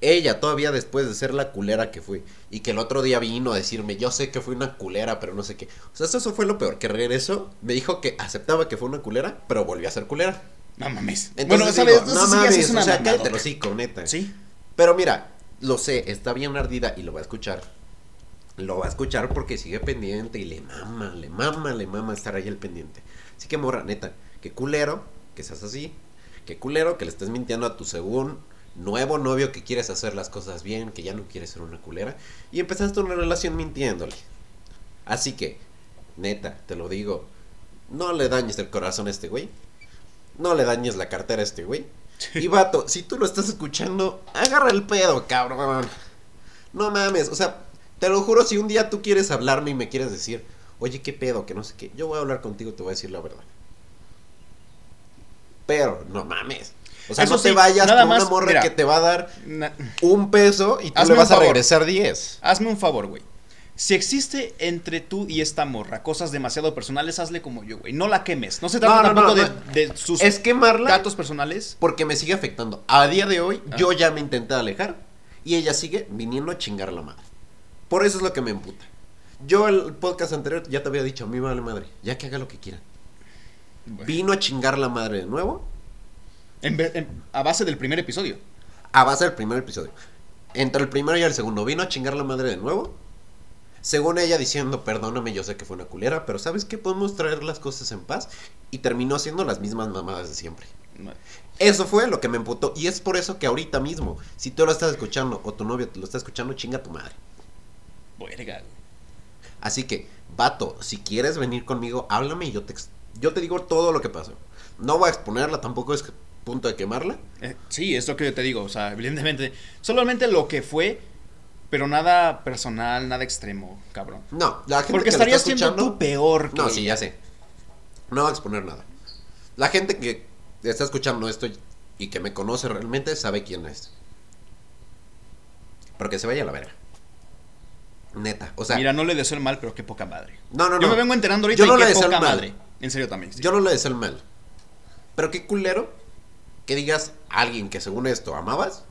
Ella todavía después de ser la culera que fui. Y que el otro día vino a decirme, yo sé que fui una culera, pero no sé qué. O sea, eso fue lo peor. Que regresó, me dijo que aceptaba que fue una culera, pero volvió a ser culera. No mames. Entonces bueno, no Eso mames, es una o sea, cállate el hocico, neta. Sí. Pero mira, lo sé, está bien ardida y lo va a escuchar. Lo va a escuchar porque sigue pendiente y le mama, le mama, le mama estar ahí al pendiente. Así que morra, neta, qué culero que seas así. Qué culero que le estés mintiendo a tu según nuevo novio que quieres hacer las cosas bien, que ya no quieres ser una culera. Y empezaste una relación mintiéndole. Así que, neta, te lo digo, no le dañes el corazón a este güey. No le dañes la cartera a este güey. Y vato, si tú lo estás escuchando, agarra el pedo, cabrón. No mames, o sea, te lo juro, si un día tú quieres hablarme y me quieres decir, oye, qué pedo, que no sé qué, yo voy a hablar contigo y te voy a decir la verdad. Pero, no mames. O sea, Eso no te sí, vayas nada con una morra mira. que te va a dar un peso y tú le vas a regresar 10. Hazme un favor, güey. Si existe entre tú y esta morra cosas demasiado personales, hazle como yo, güey. No la quemes. No se trata No, no, tampoco no, de, de sus Es quemarla datos personales. porque me sigue afectando. A día de hoy, Ah. yo ya me intenté alejar y ella sigue viniendo a chingar la madre. Por eso es lo que me emputa. Yo el podcast anterior ya te había dicho, a mí vale madre, ya que haga lo que quiera. Bueno, Vino a chingar la madre de nuevo en ver- en- a base del primer episodio. a base del primer episodio. Entre el primero y el segundo, vino a chingar la madre de nuevo. Según ella diciendo, perdóname, yo sé que fue una culera, pero ¿sabes qué? Podemos traer las cosas en paz. Y terminó haciendo las mismas mamadas de siempre. Eso fue lo que me emputó. Y es por eso que ahorita mismo, si tú lo estás escuchando o tu novio te lo está escuchando, chinga tu madre. Verga. Así que, vato, si quieres venir conmigo, háblame y yo te, yo te digo todo lo que pasó. No voy a exponerla, tampoco es punto de quemarla. Eh, sí, es lo que yo te digo. O sea, evidentemente, solamente lo que fue, pero nada personal, nada extremo, cabrón. No, la gente Porque que estarías está siendo tú peor que No, sí, ya sé. No voy a exponer nada. La gente que está escuchando esto y que me conoce realmente sabe quién es. Pero que se vaya a la verga. Neta, o sea, Mira, no le deseo el mal, pero qué poca madre. no, no, no. Yo me vengo enterando ahorita Yo no y le deseo poca el mal. madre. En serio también. sí. Yo no le deseo el mal. Pero qué culero que digas a alguien que según esto amabas,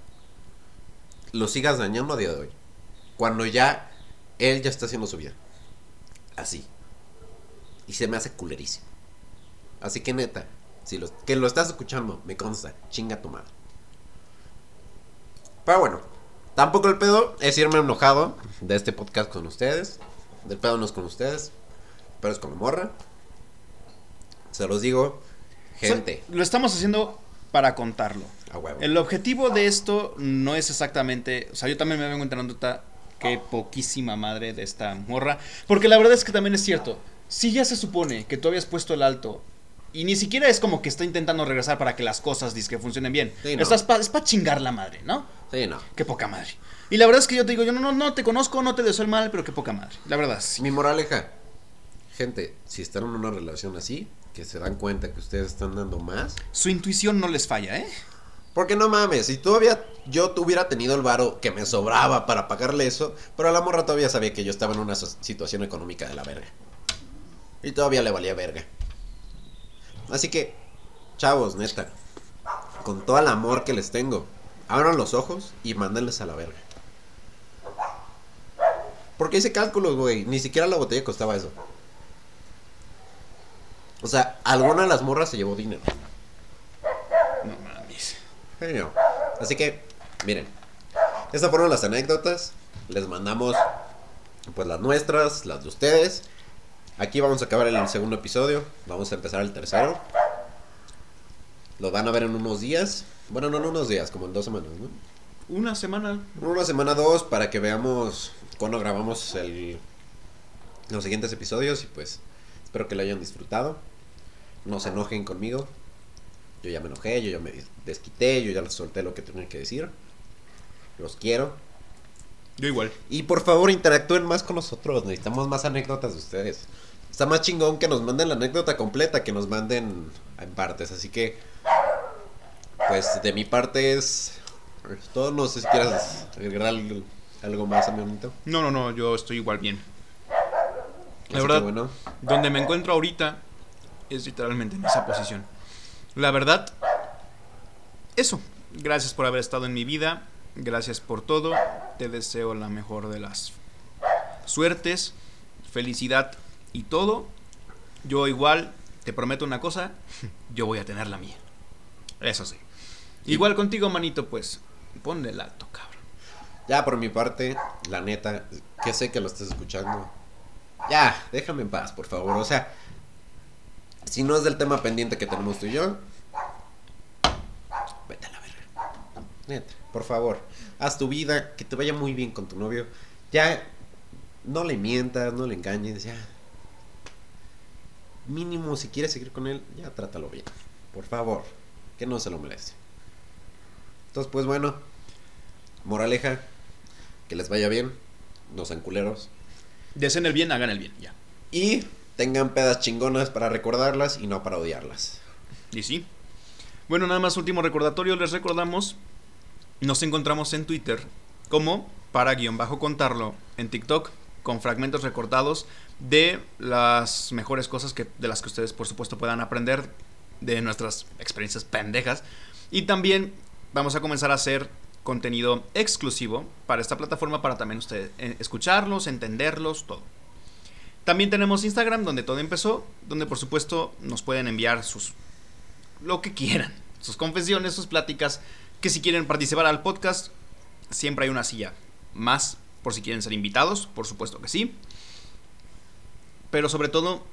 lo sigas dañando a día de hoy. Cuando ya él ya está haciendo su vida. Así. Y se me hace culerísimo. Así que neta, si lo, que lo estás escuchando, me consta, chinga tu madre. Pero bueno, tampoco el pedo es irme enojado de este podcast con ustedes. Del pedo no es con ustedes, pero es con la morra. Se los digo, gente, O sea, lo estamos haciendo para contarlo. El objetivo de esto no es exactamente. O sea, yo también me vengo enterando qué poquísima madre de esta morra. Porque la verdad es que también es cierto. Si ya se supone que tú habías puesto el alto. Y ni siquiera es como que está intentando regresar para que las cosas que funcionen bien. Sí, no. Estás pa- es para chingar la madre, ¿no? Sí, no. Qué poca madre. Y la verdad es que yo te digo, yo no, no, no te conozco, no te deseo el mal, pero qué poca madre. La verdad, sí. Mi moraleja, gente, si están en una relación así, que se dan cuenta que ustedes están dando más. Su intuición no les falla, ¿eh? Porque no mames, si todavía yo tuviera tenido el varo que me sobraba para pagarle eso, pero la morra todavía sabía que yo estaba en una situación económica de la verga. Y todavía le valía verga. Así que, chavos, neta, con todo el amor que les tengo, abran los ojos y mándenles a la verga. Porque hice cálculos, güey, ni siquiera la botella costaba eso. O sea, alguna de las morras se llevó dinero. No mames. Genio. Así que, miren, estas fueron las anécdotas. Les mandamos pues las nuestras, las de ustedes. Aquí vamos a acabar el segundo episodio. Vamos a empezar el tercero. Lo van a ver en unos días. Bueno, no en unos días, como en dos semanas, ¿no? Una semana. Una semana, dos, para que veamos cuando grabamos el, los siguientes episodios. Y pues, espero que lo hayan disfrutado. No se enojen conmigo. Yo ya me enojé, yo ya me desquité, yo ya les solté lo que tenía que decir. Los quiero. Yo igual. Y por favor, interactúen más con nosotros. Necesitamos más anécdotas de ustedes. Está más chingón que nos manden la anécdota completa, que nos manden en partes. Así que, pues de mi parte es todo. No sé si quieras agregar algo, algo más, amiguito. No, no, no, yo estoy igual bien. La Así que, verdad, bueno, donde me encuentro ahorita es literalmente en esa posición. La verdad, eso. Gracias por haber estado en mi vida. Gracias por todo. Te deseo la mejor de las suertes, felicidad y todo. Yo igual, te prometo una cosa, yo voy a tener la mía. Eso sí. Igual contigo, manito, pues ponle el alto, cabrón. ya por mi parte, la neta, que sé que lo estás escuchando. Ya, déjame en paz, por favor. O sea, si no es del tema pendiente que tenemos tú y yo, vete a la verga. Neta, por favor, haz tu vida, que te vaya muy bien con tu novio. Ya, no le mientas, no le engañes, ya. Mínimo, si quieres seguir con él, ya trátalo bien. Por favor, que no se lo merece. Entonces, pues bueno, moraleja, que les vaya bien, no sean culeros. Deseen el bien, hagan el bien, ya. Y tengan pedas chingonas para recordarlas y no para odiarlas. Y sí. Bueno, nada más último recordatorio, les recordamos, nos encontramos en Twitter como para guion bajo contarlo, en TikTok con fragmentos recortados de las mejores cosas que, de las que ustedes por supuesto puedan aprender de nuestras experiencias pendejas. Y también vamos a comenzar a hacer contenido exclusivo para esta plataforma para también ustedes eh, escucharlos, entenderlos, todo. También tenemos Instagram donde todo empezó, donde por supuesto nos pueden enviar sus lo que quieran, sus confesiones, sus pláticas, que si quieren participar al podcast, siempre hay una silla más por si quieren ser invitados, por supuesto que sí. Pero sobre todo,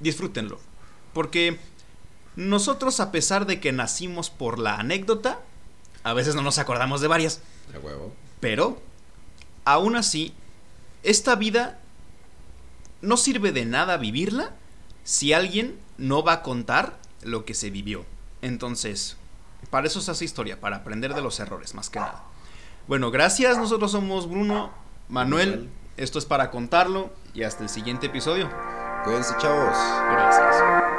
disfrútenlo. Porque nosotros, a pesar de que nacimos por la anécdota, a veces no nos acordamos de varias. A huevo. Pero, aún así, esta vida no sirve de nada vivirla si alguien no va a contar lo que se vivió. Entonces, para eso se hace historia, para aprender de los errores, más que nada. Bueno, gracias. Nosotros somos Bruno, Manuel. Esto es para contarlo y hasta el siguiente episodio. Cuídense, chavos. Gracias.